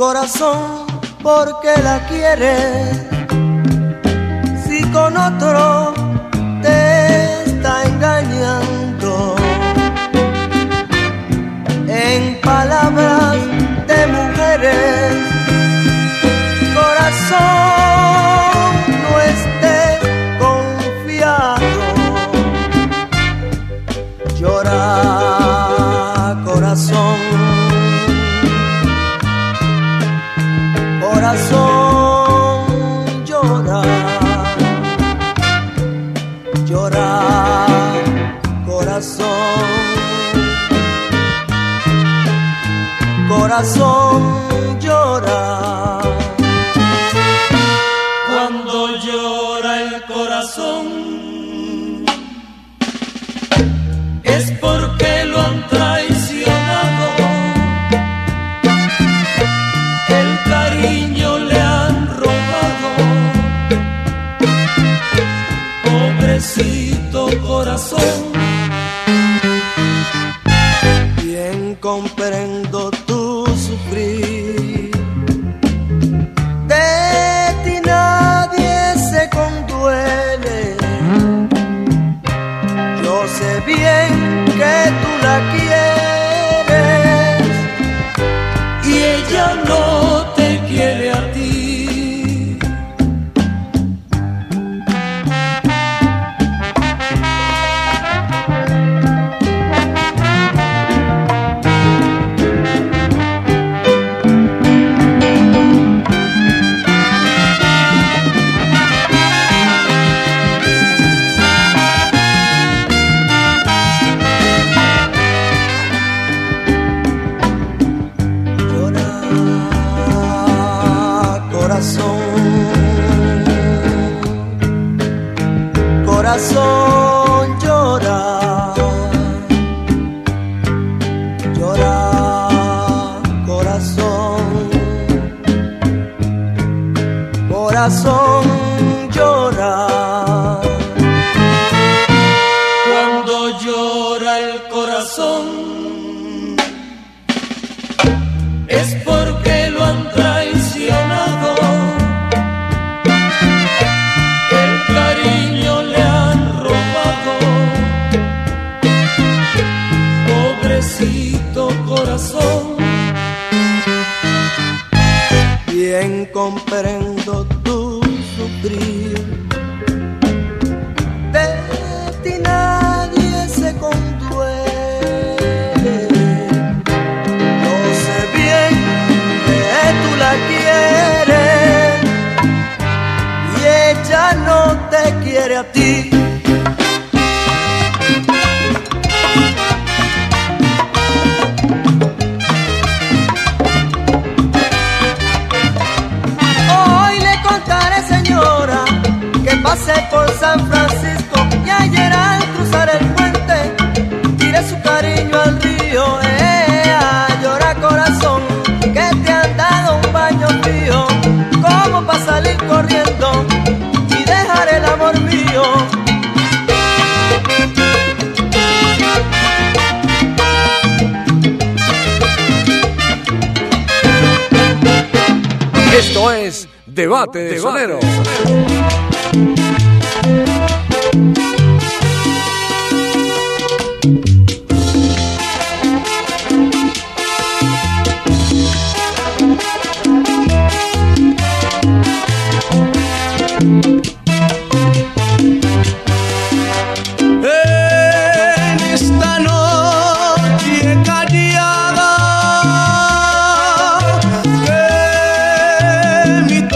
Corazón, ¿por qué la quieres? Si con otro te está engañando. En palabras corazón llora, llora, corazón, corazón llora.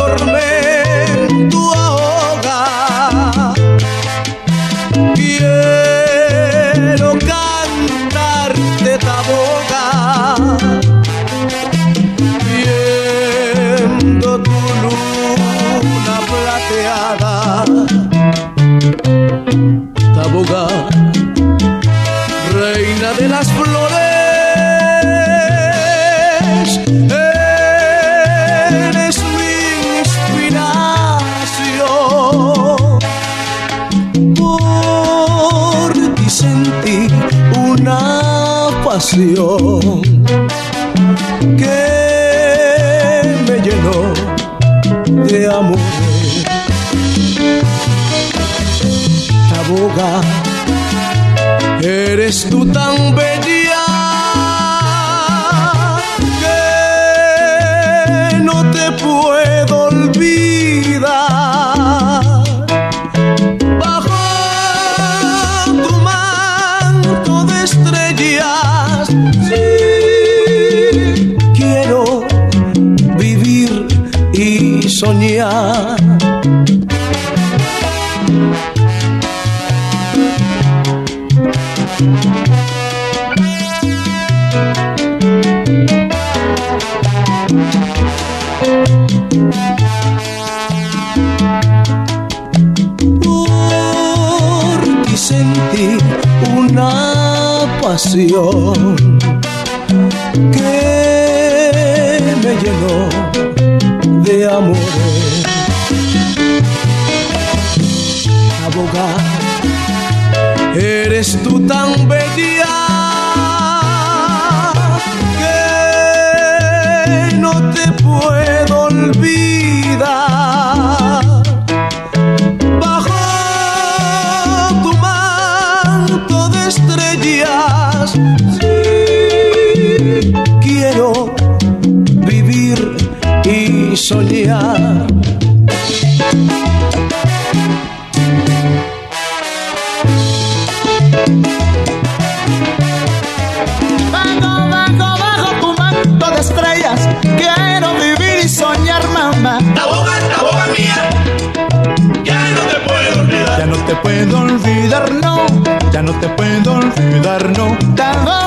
Que pasión pasión soñar. Bajo, bajo, bajo tu manto de estrellas Quiero vivir y soñar, mamá. La boca, la boca mía, ya no te puedo olvidar. Ya no te puedo olvidar, no. Ya no te puedo olvidar, no. La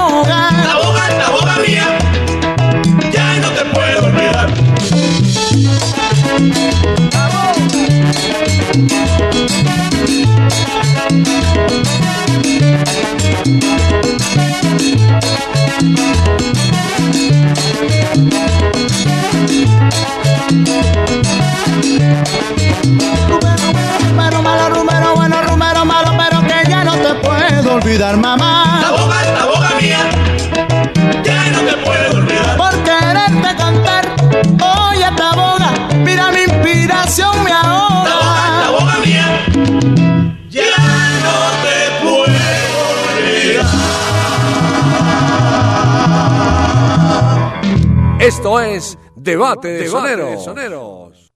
Esto es Debate de Soneros.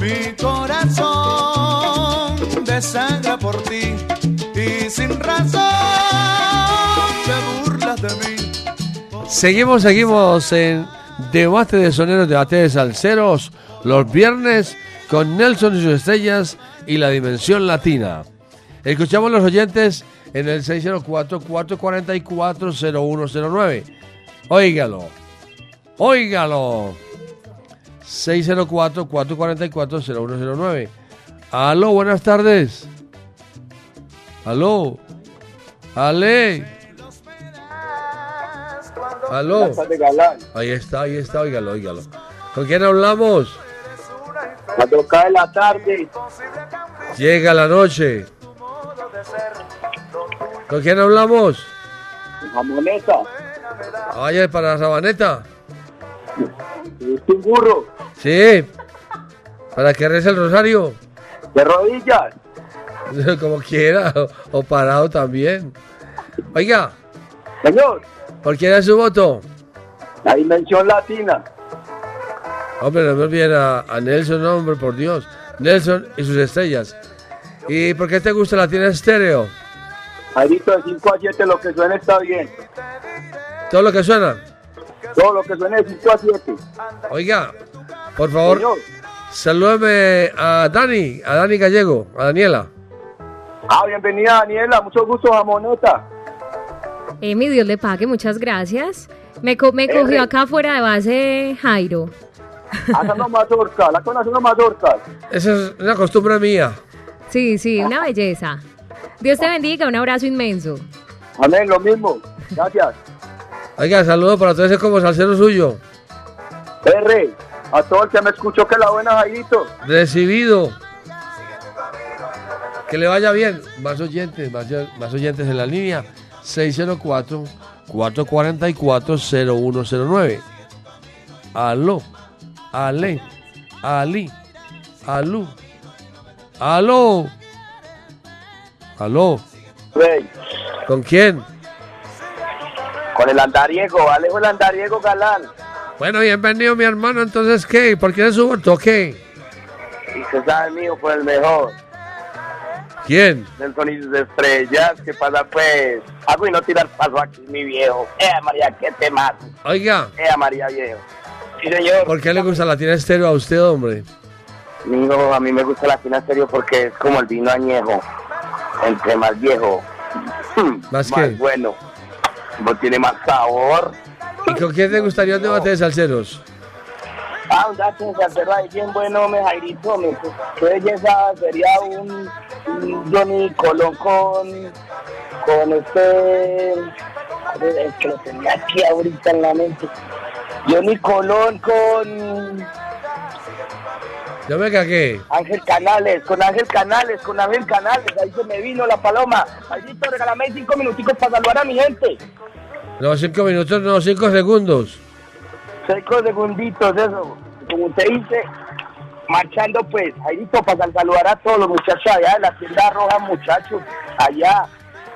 Mi corazón desangra por ti y sin razón Seguimos, seguimos en Debate de Soneros, Debate de Salceros, los viernes con Nelson y sus estrellas y la dimensión latina. Escuchamos los oyentes en el 604-444-0109. Óigalo, óigalo. 604-444-0109. Aló, buenas tardes. Aló. Ale. Aló. Ahí está, ahí está, óigalo, óigalo. ¿Con quién hablamos? Cuando cae la tarde, Llega la noche. ¿Con quién hablamos? jamoneta, Vaya para la sabaneta. es un burro, Sí. ¿Para que reza el rosario? de rodillas. Como quiera, o parado también. Oiga. Señor. ¿Por quién es su voto? La dimensión latina. Hombre, no me olviden a, a Nelson, hombre, por Dios. Nelson y sus estrellas. ¿Y por qué te gusta la tienda estéreo? Jairito, de 5 a 7 lo que suena está bien. Todo lo que suena. Todo lo que suene de 5 a 7. Oiga, por favor, salúdame a Dani, a Dani Gallego, a Daniela. Ah, bienvenida Daniela, mucho gusto, jamoneta. Eh, mi Dios le pague, muchas gracias. Me, co- me cogió acá fuera de base Jairo. Haz una mazorca, la conoce una mazorca. Esa es una costumbre mía. Sí, sí, una belleza. Dios te bendiga, un abrazo inmenso. Amén, lo mismo. Gracias. Oiga, saludo para todos ese como salsero suyo. R, a todo el que me escuchó que la buena Jairito. Recibido. Que le vaya bien. Más oyentes, más, más oyentes en la línea. 604-444-0109. Aló. Ale. Ali. Aló. Aló. Aló. Rey, ¿Con quién? con el andariego, Alejo el andariego galán. Bueno, bienvenido mi hermano. Entonces, ¿qué? ¿Por quién es su voto? ¿Qué? Y se sabe mío fue el mejor. ¿Quién? Nelson y sus estrellas, ¿qué pasa pues? Hago y no tirar paso aquí, mi viejo. Eh, María, qué temas. Oiga, Eh, María, viejo. Sí, señor. ¿por qué le gusta la tienda estéreo a usted, hombre? Mijo, a mí me gusta la fina serio porque es como el vino añejo. Entre más viejo, ¿Más más qué? bueno. No tiene más sabor. ¿Y con quién te gustaría un debate de salseros? Ah, de salsero ahí bien bueno, me Jairito. Me, qué belleza sería un, un Johnny Colón con, con este... Es que lo tenía aquí ahorita en la mente. Johnny Colón con Yo me cagué. Ángel Canales, con Ángel Canales, con Ángel Canales. Ahí se me vino la paloma. Jairito, regálame cinco minuticos para saludar a mi gente. No, cinco minutos, no, cinco segundos. Cinco segunditos, eso. Como usted dice, marchando pues, Jairito, para saludar a todos los muchachos allá de la tienda roja, muchachos, allá,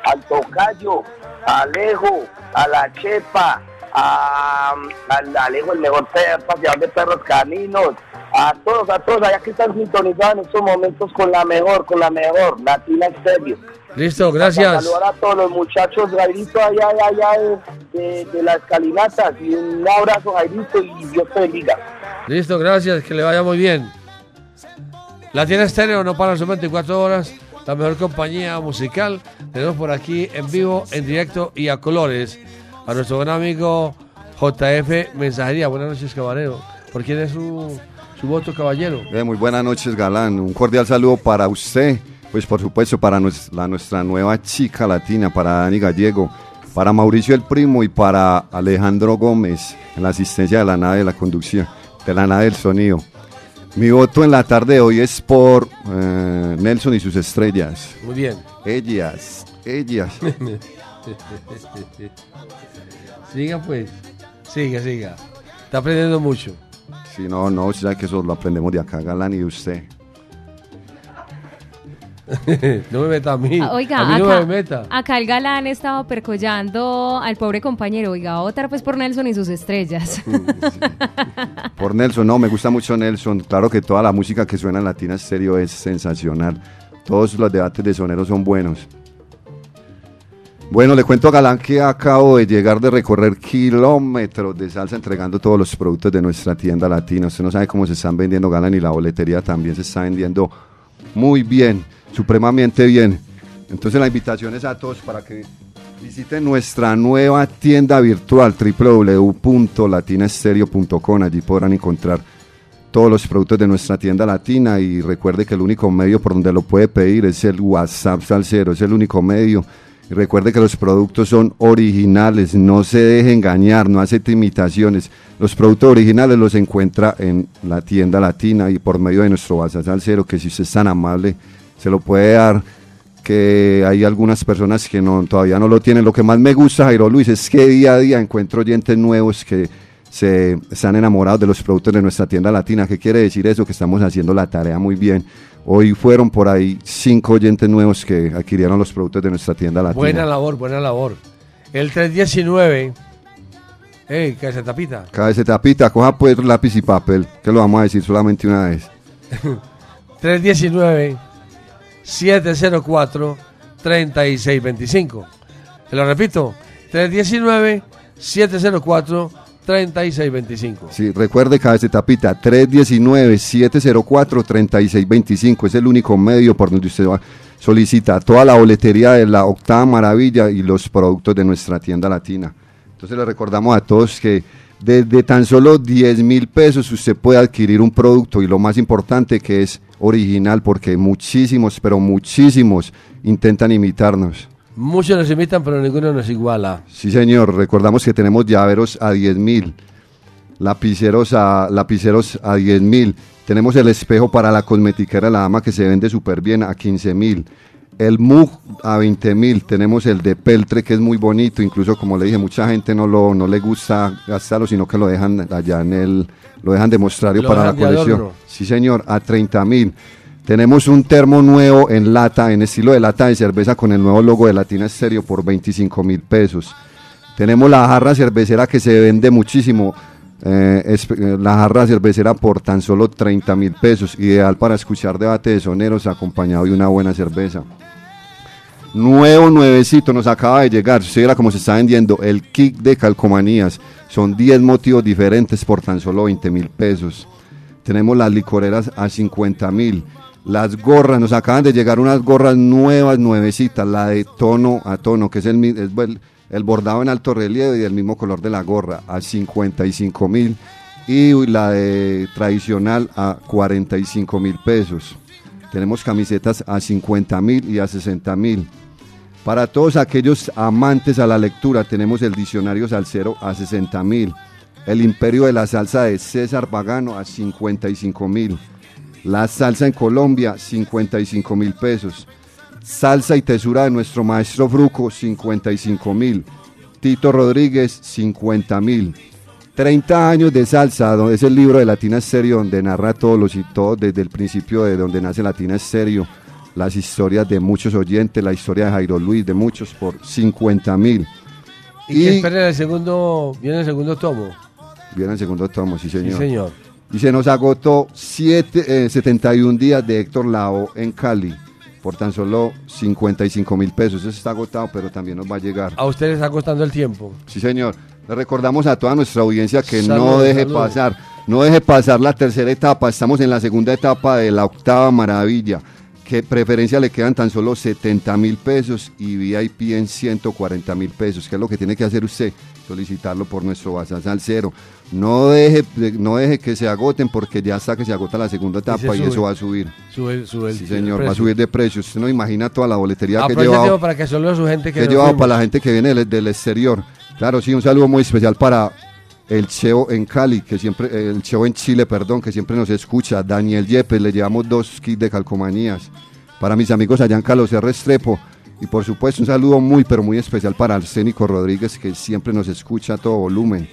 al Tocayo, a Alejo, a la Chepa, a, al Alejo, el mejor paseador de perros caninos, a todos, a todos allá que están sintonizados en estos momentos con la mejor, con la mejor, Latina Estéreo. Listo, gracias. saludar a todos los muchachos, Jairito, allá, allá, allá de, de, de las calinatas. Y un abrazo, Jairito, y Dios te bendiga. Listo, gracias, que le vaya muy bien. La tienda estéreo no para sus 24 horas, la mejor compañía musical. Tenemos por aquí en vivo, en directo y a colores a nuestro buen amigo JF Mensajería. Buenas noches, caballero. ¿Por quién es su, su voto, caballero? Eh, muy buenas noches, Galán. Un cordial saludo para usted, pues por supuesto para la- nuestra nueva chica latina, para Dani Gallego, para Mauricio el Primo y para Alejandro Gómez en la asistencia de la nave de la conducción, de la nave del sonido. Mi voto en la tarde de hoy es por eh, Nelson y sus estrellas. Muy bien. Ellas, ellas. siga pues, siga, siga. Está aprendiendo mucho. Si no, no, usted sabe que eso lo aprendemos de acá, Galán, y de usted. no me meta a mí. Ah, Oiga, a mí no acá, me meta. acá el galán estaba percollando al pobre compañero. Oiga, a votar pues por Nelson y sus estrellas. Por Nelson, no, me gusta mucho Nelson. Claro que toda la música que suena en Latina Stereo es sensacional. Todos los debates de soneros son buenos. Bueno, le cuento a Galán que acabo de llegar de recorrer kilómetros de salsa entregando todos los productos de nuestra tienda latina. Usted no sabe cómo se están vendiendo Galán y la boletería también se está vendiendo muy bien, supremamente bien. Entonces la invitación es a todos para que visiten nuestra nueva tienda virtual www.latinastereo.com. Allí podrán encontrar todos los productos de nuestra tienda latina y recuerde que el único medio por donde lo puede pedir es el WhatsApp Salcero, es el único medio recuerde que los productos son originales, no se deje engañar, no acepte imitaciones. Los productos originales los encuentra en la tienda latina y por medio de nuestro WhatsApp al cero, que si usted es tan amable, se lo puede dar. Que hay algunas personas que no, todavía no lo tienen. Lo que más me gusta, Jairo Luis, es que día a día encuentro oyentes nuevos que se están enamorados de los productos de nuestra tienda latina. ¿Qué quiere decir eso? Que estamos haciendo la tarea muy bien. Hoy fueron por ahí cinco oyentes nuevos que adquirieron los productos de nuestra tienda latina. Buena labor, buena labor. El 319. Ey, ¿qué se tapita? Cabeza tapita, coja pues lápiz y papel, que lo vamos a decir solamente una vez. 319 704 3625. Se lo repito, 319 704 3625. Sí, recuerde cabeza tapita, 319-704-3625. Es el único medio por donde usted solicita toda la boletería de la octava maravilla y los productos de nuestra tienda latina. Entonces le recordamos a todos que desde tan solo 10 mil pesos usted puede adquirir un producto y lo más importante que es original porque muchísimos, pero muchísimos intentan imitarnos. Muchos nos imitan, pero ninguno nos iguala. Sí, señor. Recordamos que tenemos llaveros a 10 mil, lapiceros a, lapiceros a 10 mil. Tenemos el espejo para la cosmetiquera de la dama que se vende súper bien a 15 mil. El MUG a 20 mil. Tenemos el de peltre que es muy bonito. Incluso, como le dije, mucha gente no, lo, no le gusta gastarlo, sino que lo dejan allá en el. Lo dejan de mostrario Lo para la colección. Sí, señor, a 30 mil. Tenemos un termo nuevo en lata, en estilo de lata de cerveza con el nuevo logo de Latina Estéreo por 25 mil pesos. Tenemos la jarra cervecera que se vende muchísimo. eh, eh, la jarra cervecera por tan solo 30 mil pesos. Ideal para escuchar debate de soneros acompañado de una buena cerveza. Nuevo, nuevecito, nos acaba de llegar. Usted verá cómo se está vendiendo el kit de calcomanías. Son 10 motivos diferentes por tan solo 20 mil pesos. Tenemos las licoreras a 50 mil. Las gorras, nos acaban de llegar unas gorras nuevas, nuevecitas. La de tono a tono, que es el, el bordado en alto relieve y el mismo color de la gorra, a 55 mil. Y la de tradicional a 45 mil pesos. Tenemos camisetas a 50 mil y a 60 mil. Para todos aquellos amantes a la lectura, tenemos el diccionario salsero a 60 mil. El imperio de la salsa de César Pagano a 55 mil. La salsa en Colombia, 55 mil pesos. Salsa y tesura de nuestro maestro Fruco, 55 mil. Tito Rodríguez, 50 mil. 30 años de salsa, donde es el libro de Latina Estéreo, donde narra todos los y todo desde el principio de donde nace Latina Estéreo, las historias de muchos oyentes, la historia de Jairo Luis, de muchos, por 50 mil. Y, que esperen el segundo, viene el segundo tomo. Viene el segundo tomo, sí señor. Sí, señor. Y se nos agotó siete, eh, 71 días de Héctor Lao en Cali por tan solo 55 mil pesos. Eso está agotado, pero también nos va a llegar. A ustedes está costando el tiempo. Sí, señor. Le recordamos a toda nuestra audiencia que no deje pasar, no deje pasar la tercera etapa. Estamos en la segunda etapa de la octava maravilla. Que preferencia le quedan tan solo 70 mil pesos y VIP en 140 mil pesos. ¿Qué es lo que tiene que hacer usted? Solicitarlo por nuestro WhatsApp al cero. No deje, no deje que se agoten porque ya está que se agota la segunda etapa y, sube. eso va a subir. Sube, sube el- Sí, señor, va a subir de precio. Usted no imagina toda la boletería que Aprovecha el lleva tiempo para que solo su gente que que para la gente que viene del, del exterior. Claro, sí, un saludo muy especial para el Cheo en Cali, que siempre, el Cheo en Chile, perdón, que siempre nos escucha. Daniel Yepes, le llevamos dos kits de calcomanías. Para mis amigos allá en Carlos R. Restrepo. Y por supuesto, un saludo muy, pero muy especial para Arsénico Rodríguez, que siempre nos escucha a todo volumen.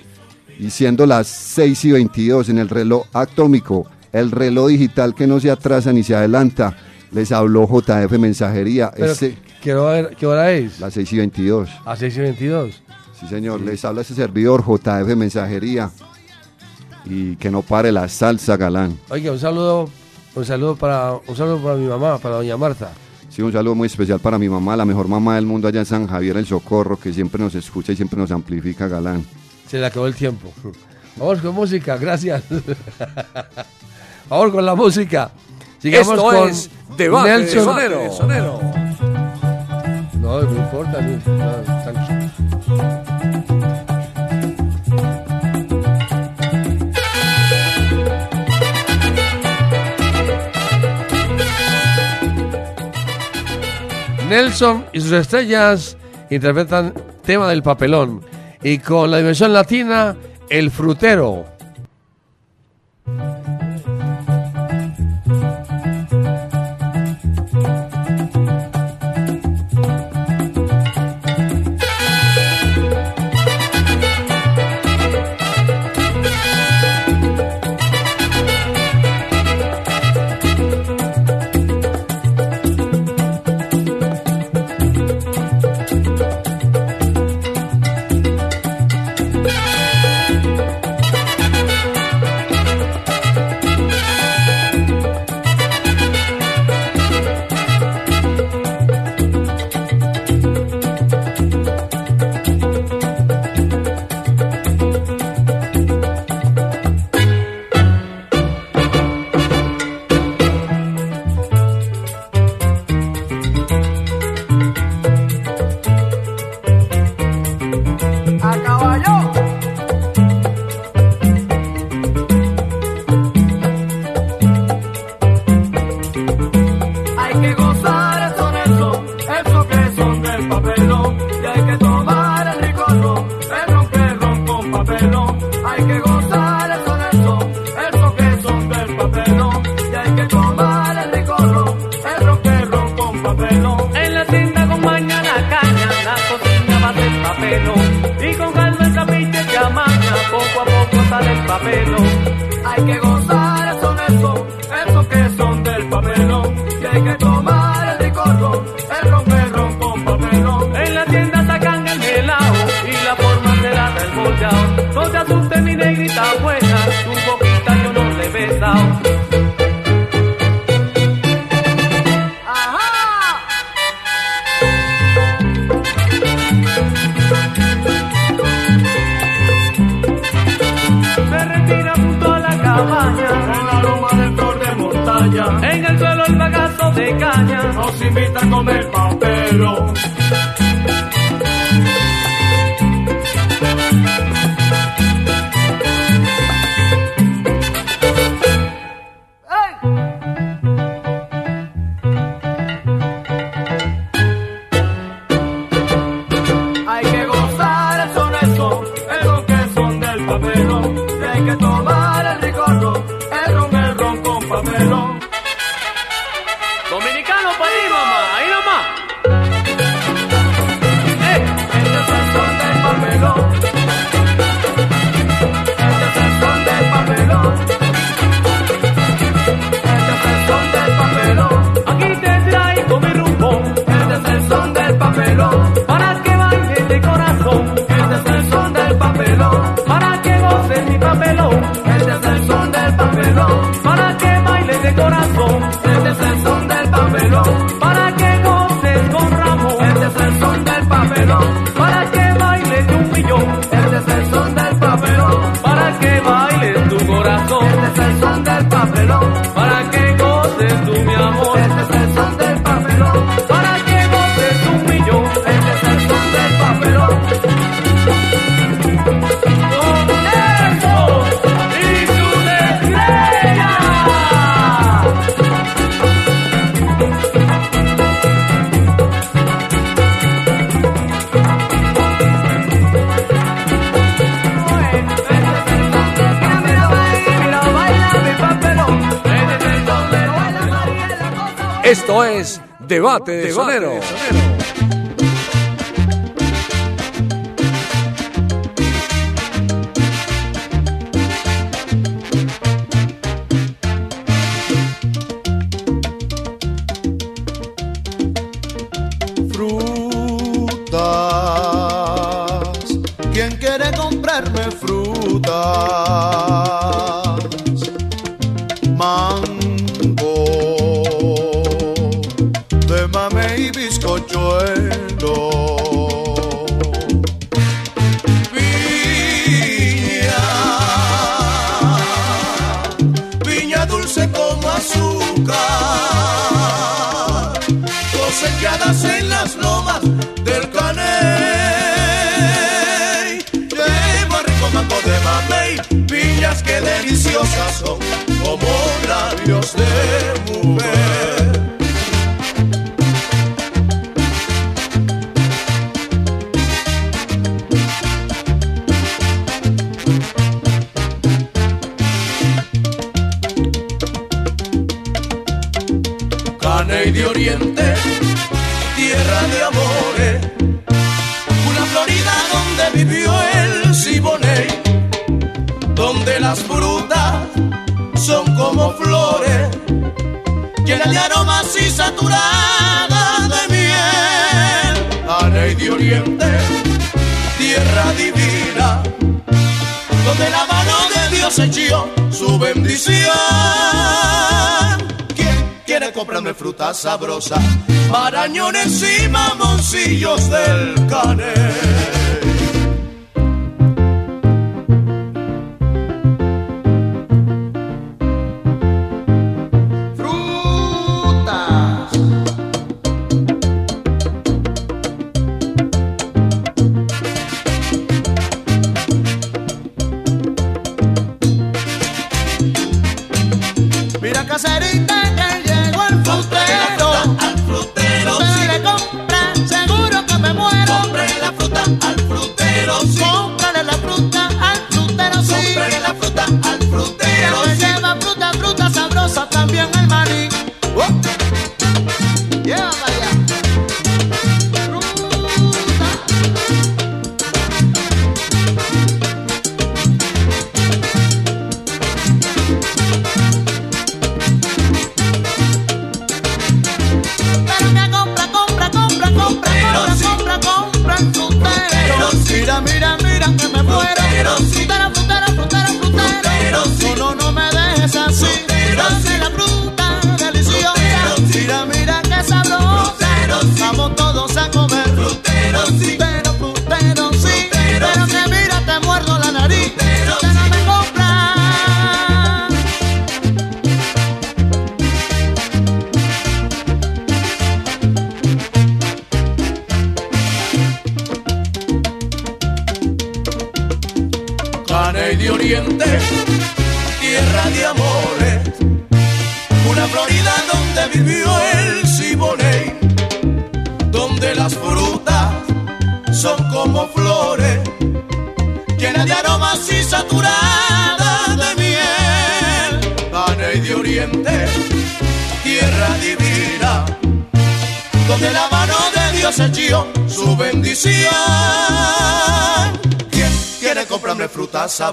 Y siendo las 6 y 22 en el reloj atómico, el reloj digital que no se atrasa ni se adelanta, les habló JF Mensajería. Pero, Este- ¿qué, hora, qué hora es? las 6 y 22. A 6 y 22. Sí, señor. Les habla ese servidor JF Mensajería. Y que no pare la salsa galán. Oiga, un saludo, un saludo para, un saludo para mi mamá, para doña Marta. Sí, un saludo muy especial para mi mamá, la mejor mamá del mundo allá en San Javier, el Socorro, que siempre nos escucha y siempre nos amplifica galán. Se le acabó el tiempo. Vamos con música, gracias. Vamos con la música. Sigamos Esto con es Debate de Nelson Sonero. Sonero. No, no importa, no, no, tranquilo. Nelson y sus estrellas interpretan tema del papelón y con la dimensión latina, el frutero. y bizcochuelo. como azúcar, cosechadas en las lomas del caney. Lleva rico mango de mamey, piñas que deliciosas son, como labios de mujer. Sabrosa? Marañones y mamoncillos del canel.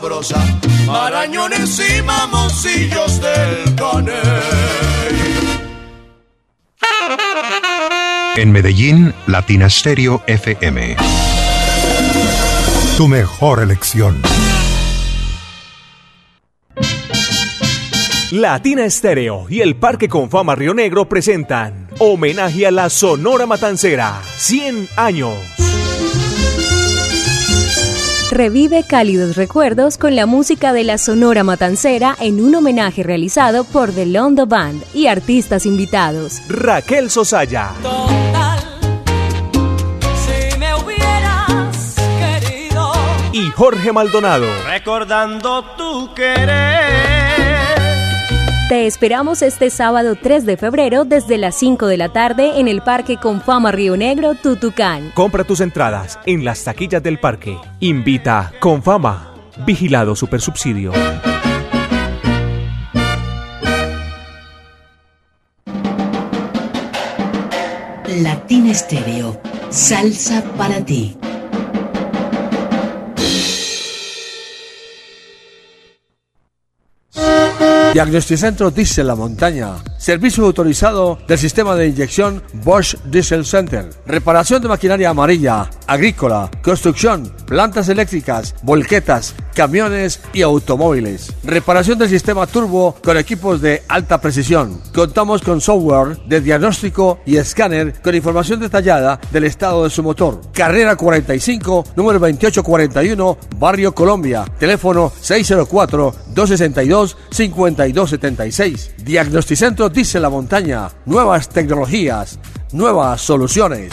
Sabrosa? Marañones y mamoncillos del caney. En Medellín, Latina Stereo FM. Tu mejor elección. Latina Estéreo y el Parque Confama Río Negro presentan Homenaje a la Sonora Matancera, 100 años. Revive cálidos recuerdos con la música de la Sonora Matancera en un homenaje realizado por The Londo Band y artistas invitados. Raquel Sosaya, Si me hubieras querido, y Jorge Maldonado. recordando tu querer. Te esperamos este sábado 3 de febrero desde las 5 de la tarde en el Parque Confama Río Negro, Tutucán. Compra tus entradas en las taquillas del parque. Invita con fama. Vigilado Supersubsidio. Latina Estéreo. Salsa para ti. Diagnosticentro Diesel La Montaña. Servicio autorizado del sistema de inyección Bosch Diesel Center. Reparación de maquinaria amarilla, agrícola, construcción, plantas eléctricas, volquetas, camiones y automóviles. Reparación del sistema turbo con equipos de alta precisión. Contamos con software de diagnóstico y escáner con información detallada del estado de su motor. Carrera 45, número 2841, Barrio Colombia. Teléfono 604-262-5276. Diagnosticentro Dice la Montaña. Nuevas tecnologías, nuevas soluciones.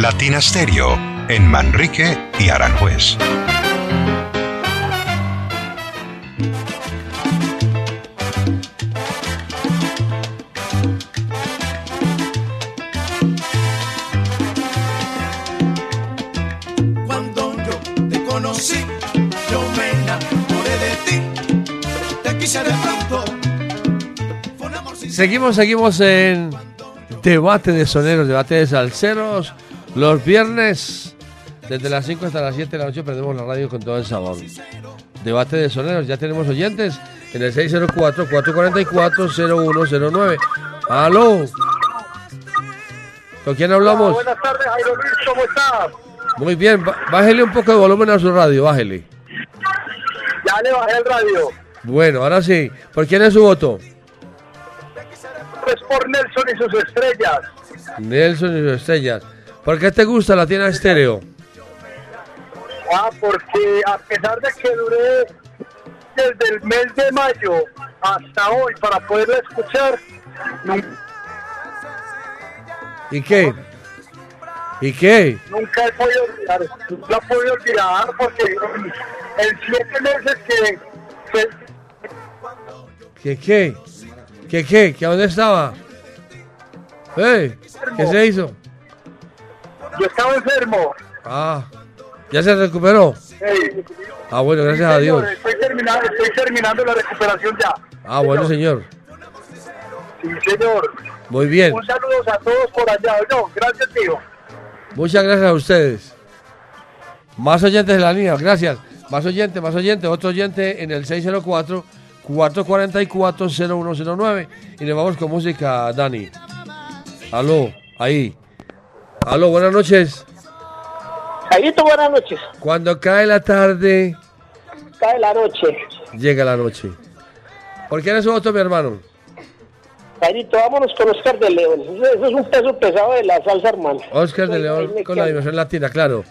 Latina Stereo en Manrique y Aranjuez. Cuando yo te conocí, yo me enamoré de ti. Te quise de pronto. Seguimos, seguimos en debate de soneros, debate de salseros. Los viernes, desde las 5 hasta las 7 de la noche, prendemos la radio con todo el sabor. Debate de soneros, ya tenemos oyentes en el 604-444-0109. ¡Aló! ¿Con quién hablamos? buenas tardes, Jairo Luis, ¿cómo estás? Muy bien, bájele un poco de volumen a su radio, bájele. Ya le bajé el radio. Bueno, ahora sí. ¿Por quién es su voto? Es por Nelson y sus estrellas. Nelson y sus estrellas. ¿Por qué te gusta la tienda estéreo? Ah, porque a pesar de que duré desde el mes de mayo hasta hoy para poderla escuchar, ¿Y qué? ¿Y qué? nunca he podido olvidar. La he podido olvidar porque en siete meses que, que ¿Qué qué? ¿Qué qué? ¿Que a dónde estaba? ¿Eh? ¿Qué se hizo? Yo estaba enfermo. Ah, ¿ya se recuperó? Ey, Ah, bueno, gracias sí, a Dios. Estoy terminando, estoy terminando la recuperación ya. Ah, bueno, señor. Sí, señor. Muy bien. Un saludo a todos por allá. No, gracias, tío. Muchas gracias a ustedes. Más oyentes de la línea, gracias. Más oyente, más oyente, otro oyente en el 604-444-0109. Y nos vamos con música, Dani. Aló, ahí. Aló, buenas noches. Jairito, buenas noches. Cuando cae la tarde, Cae la noche. llega la noche. ¿Por qué eres voto, mi hermano? Jairito, vámonos con Oscar de León. Eso es un peso pesado de la salsa, hermano. Oscar de León con la dimensión latina, claro.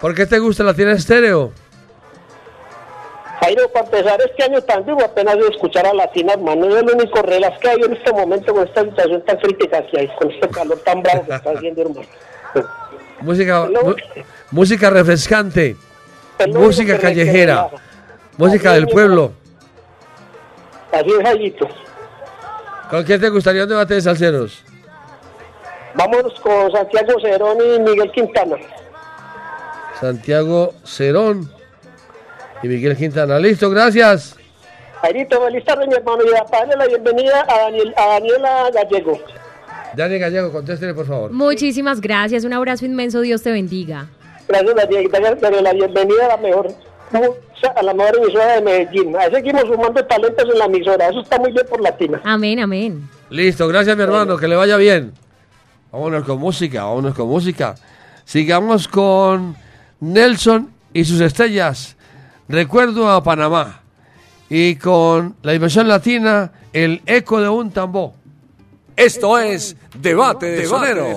¿Por qué te gusta la tienda estéreo? Jairo, para empezar este año tan duro, apenas de escuchar a Latina, hermano. Es el único relax que hay en este momento con esta situación tan crítica que hay, con este calor tan bravo que está haciendo, hermano. Música, música refrescante, música callejera, música del pueblo. Así es, Jairito. ¿Con quién te gustaría un debate de salseros? Vámonos con Santiago Cerón y Miguel Quintana. Santiago Cerón y Miguel Quintana. Listo, gracias. Jairito, feliz tarde, mi hermano. Y darle la bienvenida a, Daniel, a Daniela Gallego. Dani Gallego, contéstele, por favor. Muchísimas gracias, un abrazo inmenso, Dios te bendiga. Gracias, Daniel. Darle la bienvenida a la mejor a la mejor emisora de Medellín. Ahí seguimos sumando talentos en la emisora. Eso está muy bien por Latina. Amén, amén. Listo, gracias, mi hermano, que le vaya bien. Vámonos con música, vámonos con música. Sigamos con Nelson y sus estrellas. Recuerdo a Panamá. Y con la dimensión latina, el eco de un tambor. Esto es Debate de Sonero.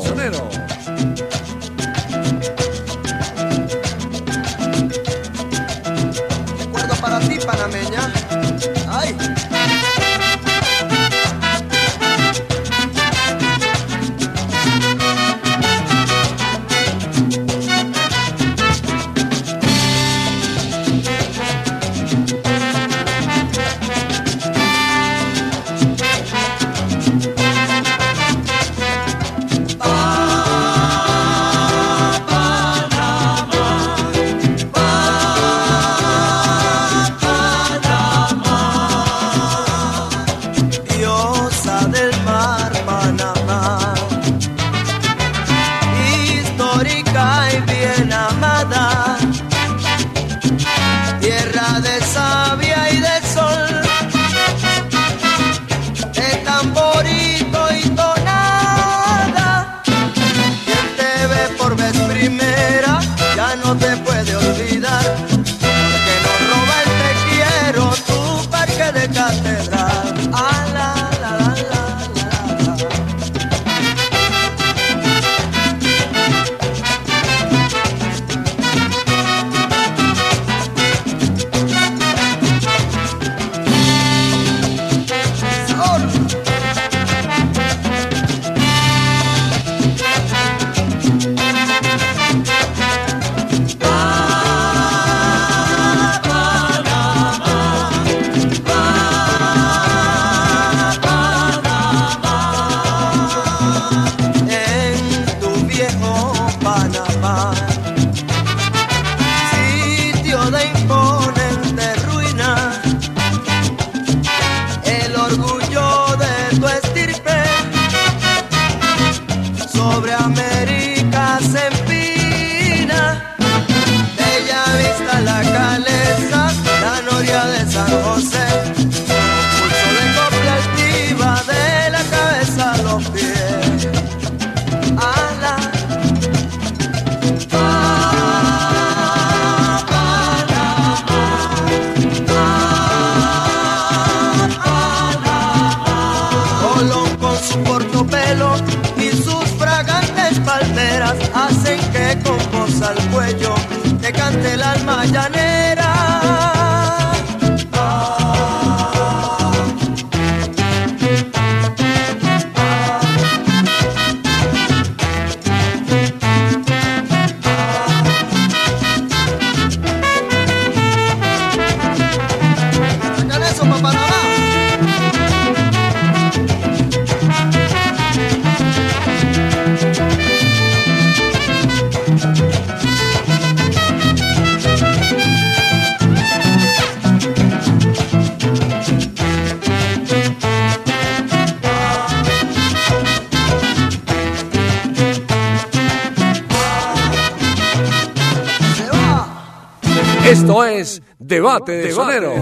Es Debate de Sonero.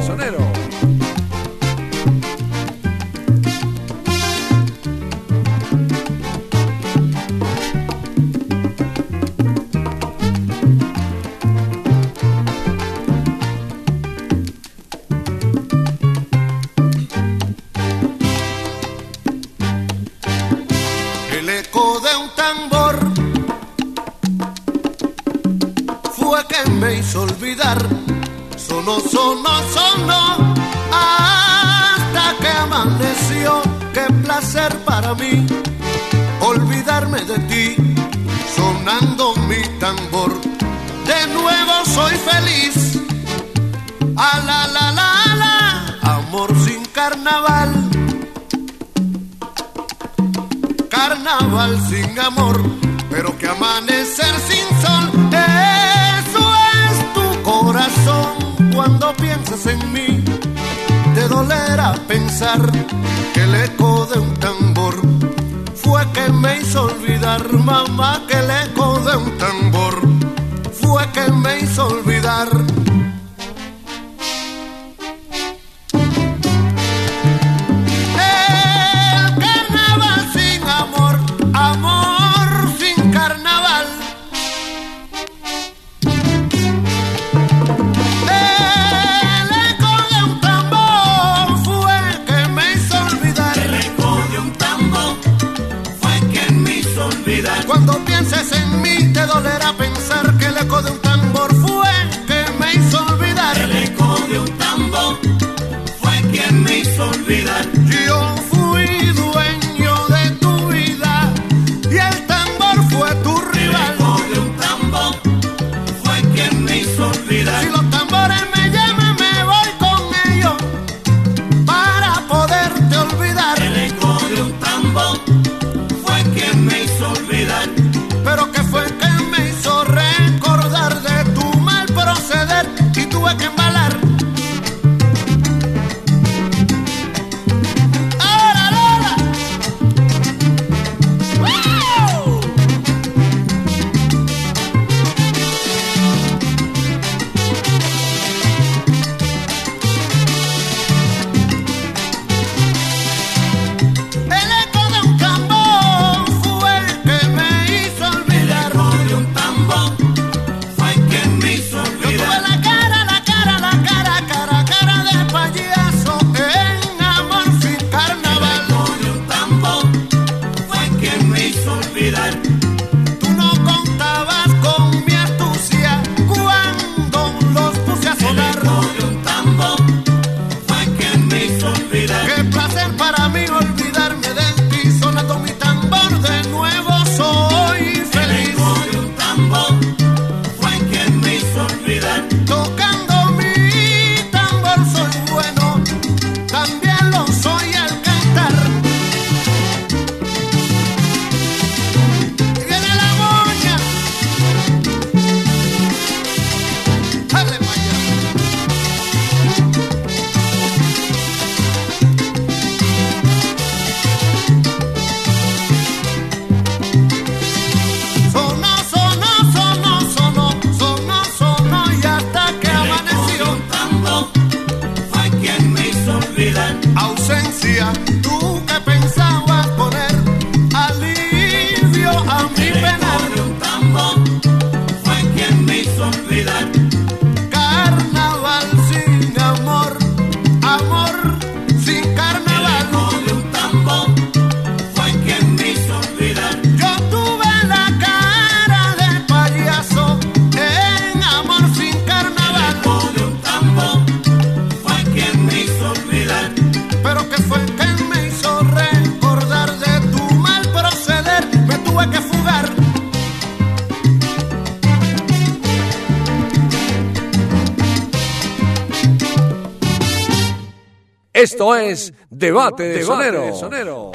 Esto es Debate de Sonero.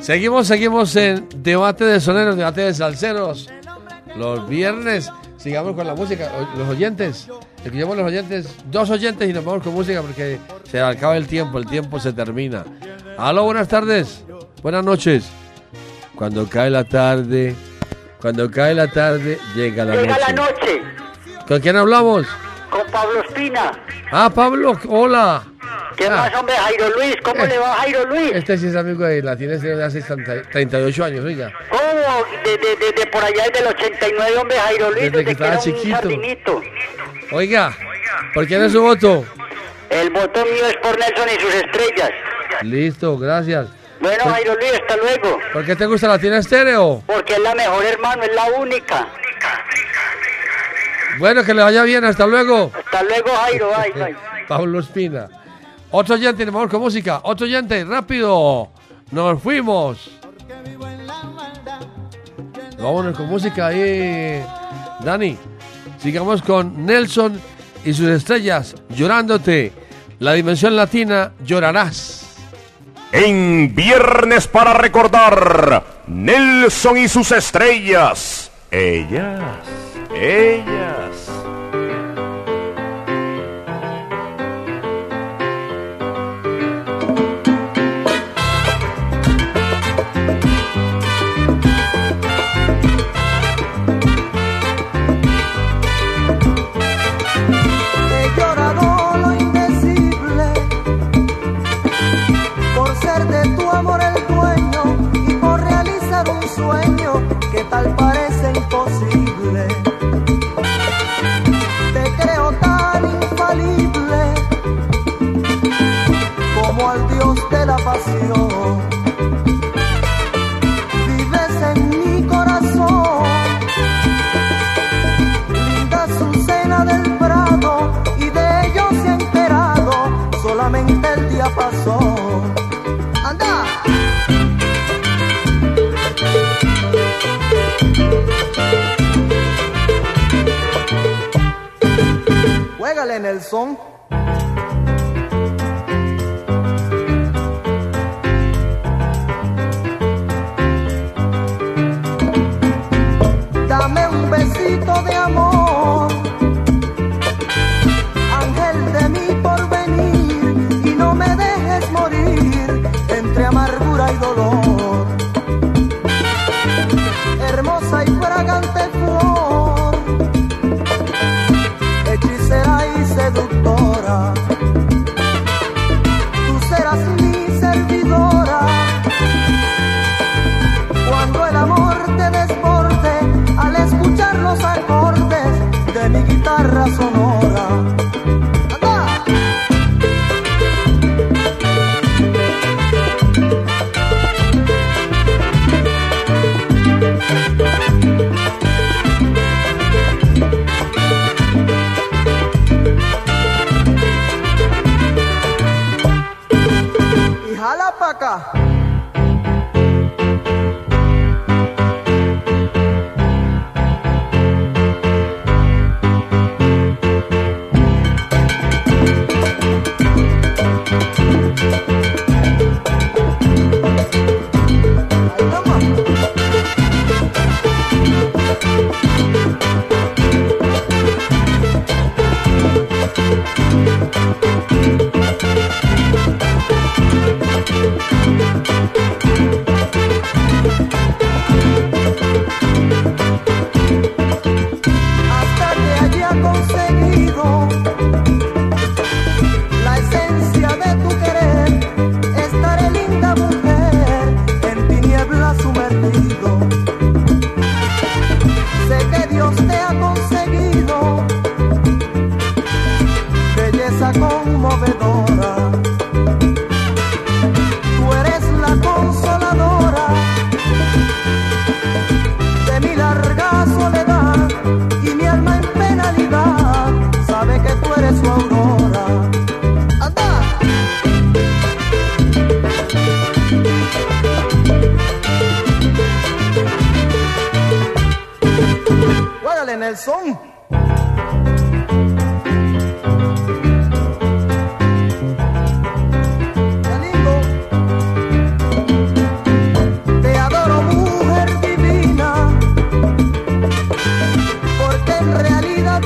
Seguimos, seguimos en debate de soneros, debate de salseros. Los viernes, sigamos con la música. Los oyentes, escuchemos los oyentes, dos oyentes y nos vamos con música porque se acaba el tiempo, el tiempo se termina. Aló, buenas tardes, buenas noches. Cuando cae la tarde, cuando cae la tarde, llega la Llega noche. la noche ¿Con quién hablamos? con Pablo Espina. Ah, Pablo, hola. ¿Qué Ah. más, hombre? Jairo Luis, ¿cómo le va, Jairo Luis? Este sí es amigo de la tiene desde hace 30 38 años, oiga. ¿Cómo? De, de, de, de por allá desde el 89, hombre, Jairo Luis, Desde desde, que que, estaba era un chiquito. sardinito. Oiga, ¿por quién es su voto? El voto mío es por Nelson y sus estrellas. Listo, gracias. Bueno, ¿Por- Jairo Luis, hasta luego. ¿Por qué te gusta la tiene estéreo? Porque es la mejor, hermano, es la única. Bueno, que le vaya bien, hasta luego. Hasta luego, Jairo, bye, bye. Pablo Espina. Otro oyente, vamos con música. Otro oyente, rápido. Nos fuimos. Vámonos con música ahí, Dani. Sigamos con Nelson y sus estrellas, llorándote. La dimensión latina, llorarás. En Viernes para recordar, Nelson y sus estrellas. Ellas, ellas.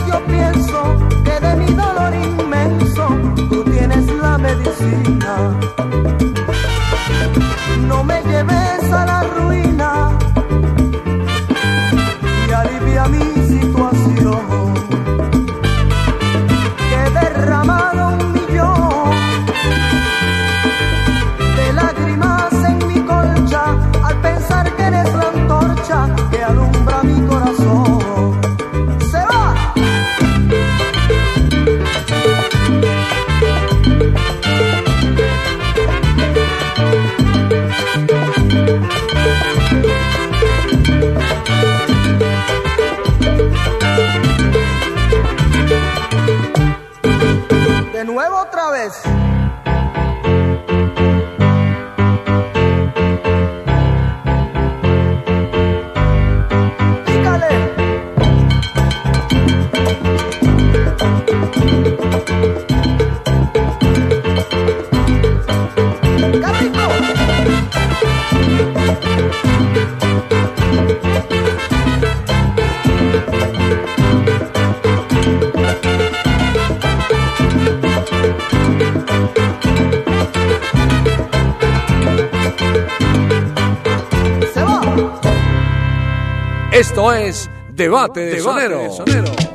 yo pienso Esto es Debate de, Debate sonero.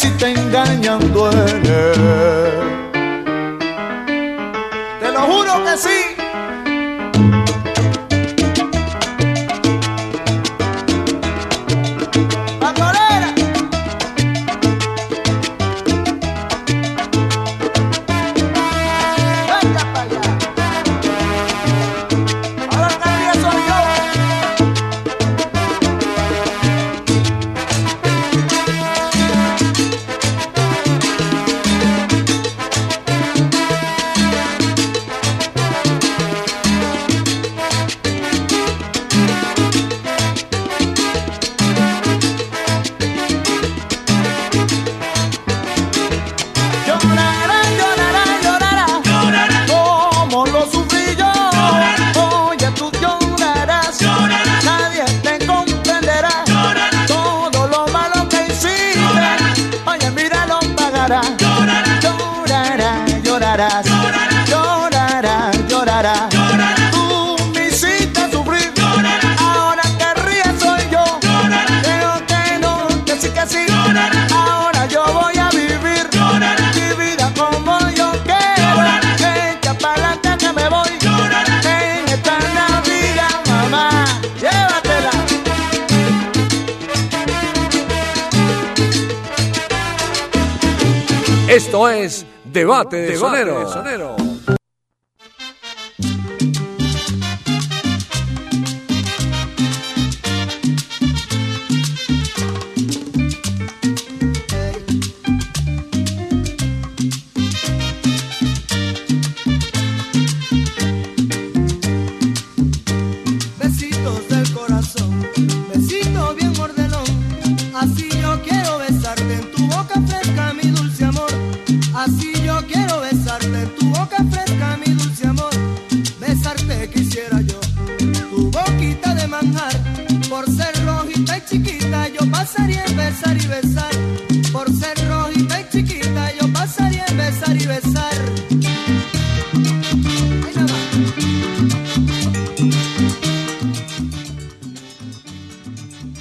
si te engañan duele.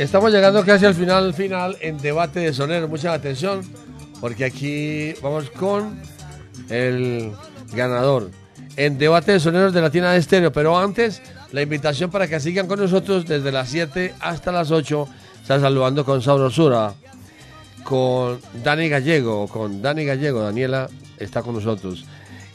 Estamos llegando casi al final, final en debate de sonero. Mucha atención, porque aquí vamos con el ganador en debate de soneros de Latina de Estéreo. Pero antes, la invitación para que sigan con nosotros desde las 7 hasta las 8. Está saludando con Saurosura, con Dani Gallego, con Dani Gallego. Daniela está con nosotros.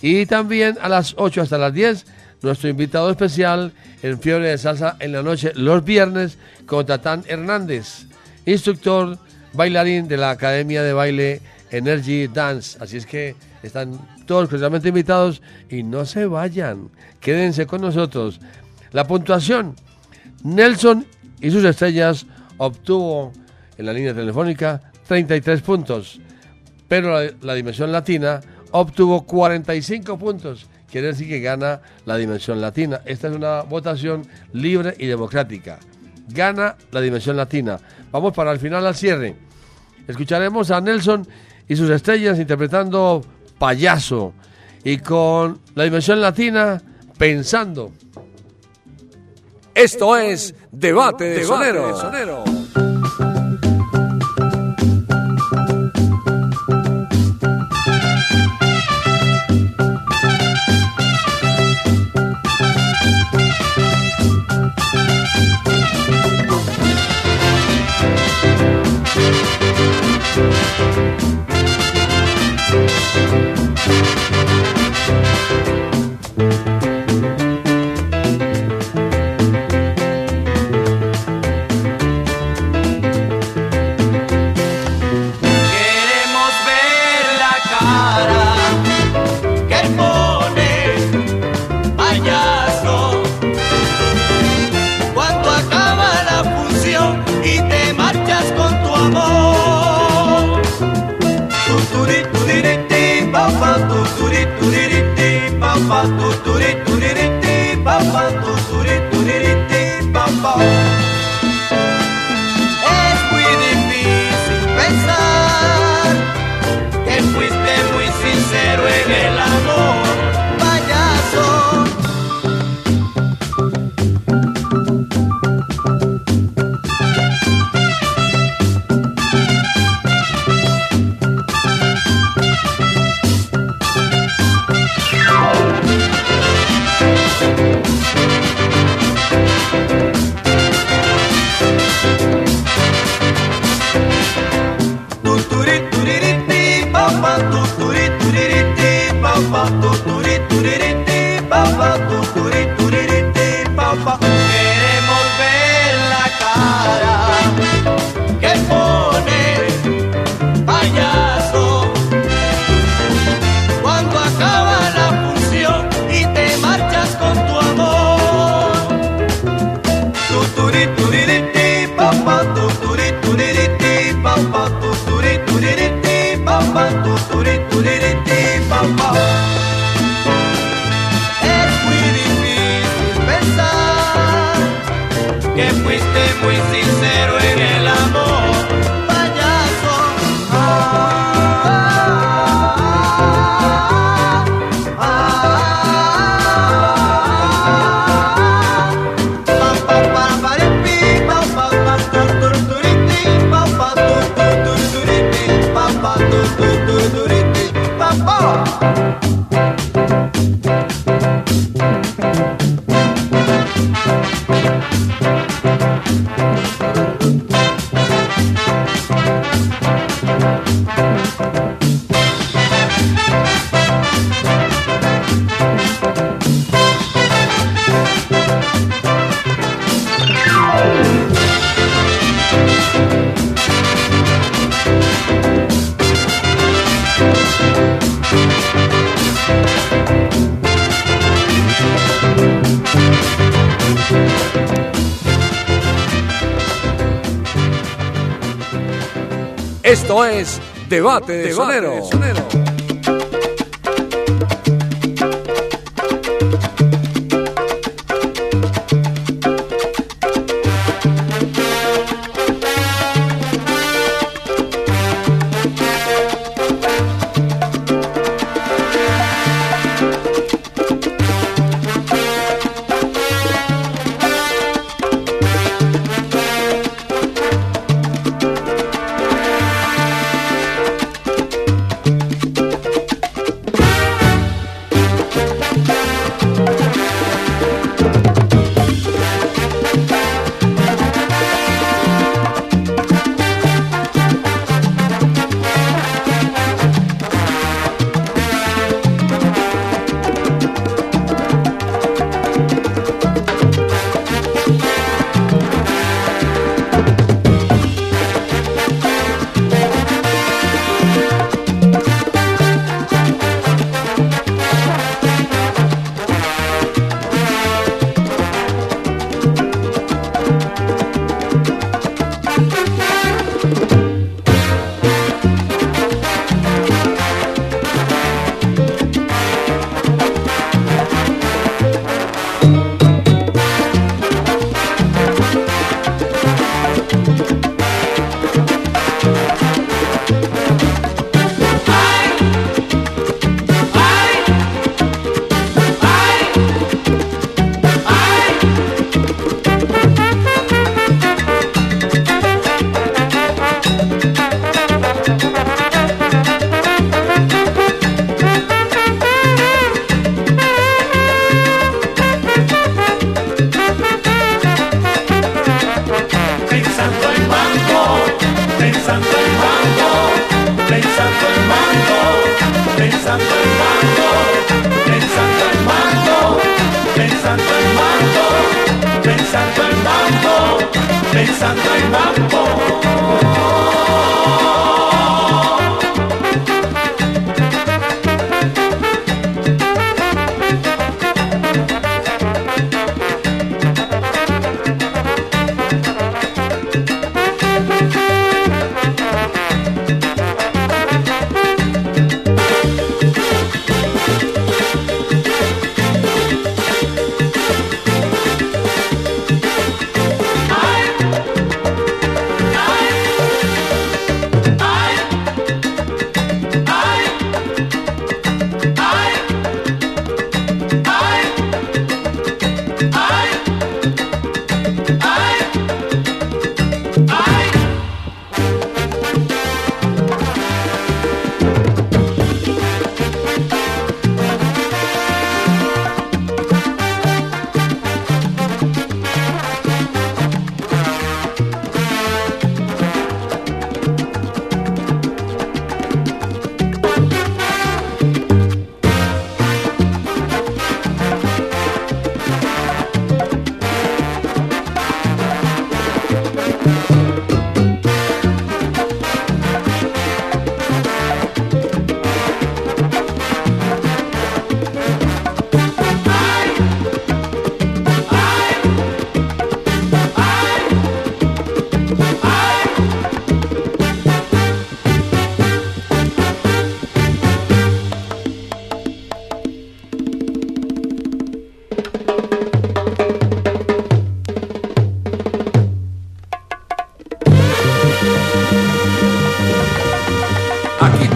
Y también a las 8 hasta las 10, nuestro invitado especial en Fiebre de Salsa en la noche, los viernes, con Tatán Hernández, instructor, bailarín de la Academia de Baile Energy Dance. Así es que están todos cordialmente invitados y no se vayan, quédense con nosotros. La puntuación, Nelson y sus estrellas obtuvo en la línea telefónica 33 puntos, pero la, dimensión latina obtuvo 45 puntos. Quiere decir que gana la dimensión latina. Esta es una votación libre y democrática. Gana la dimensión latina. Vamos para el final al cierre. Escucharemos a Nelson y sus estrellas interpretando Payaso. Y con la dimensión latina, pensando. Esto es Debate de Sonero. Queremos Debate de Sonero. Pensando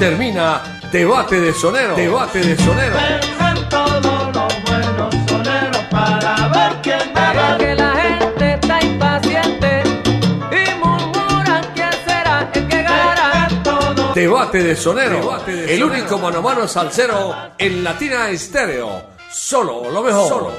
termina Debate de Sonero. Debate de Sonero. Vengan todos los buenos soneros para ver quién gana. que la gente está impaciente y murmuran quién será el que gana. Debate de Sonero. el único mano a mano salsero en Latina Estéreo. Solo lo mejor. Solo lo mejor.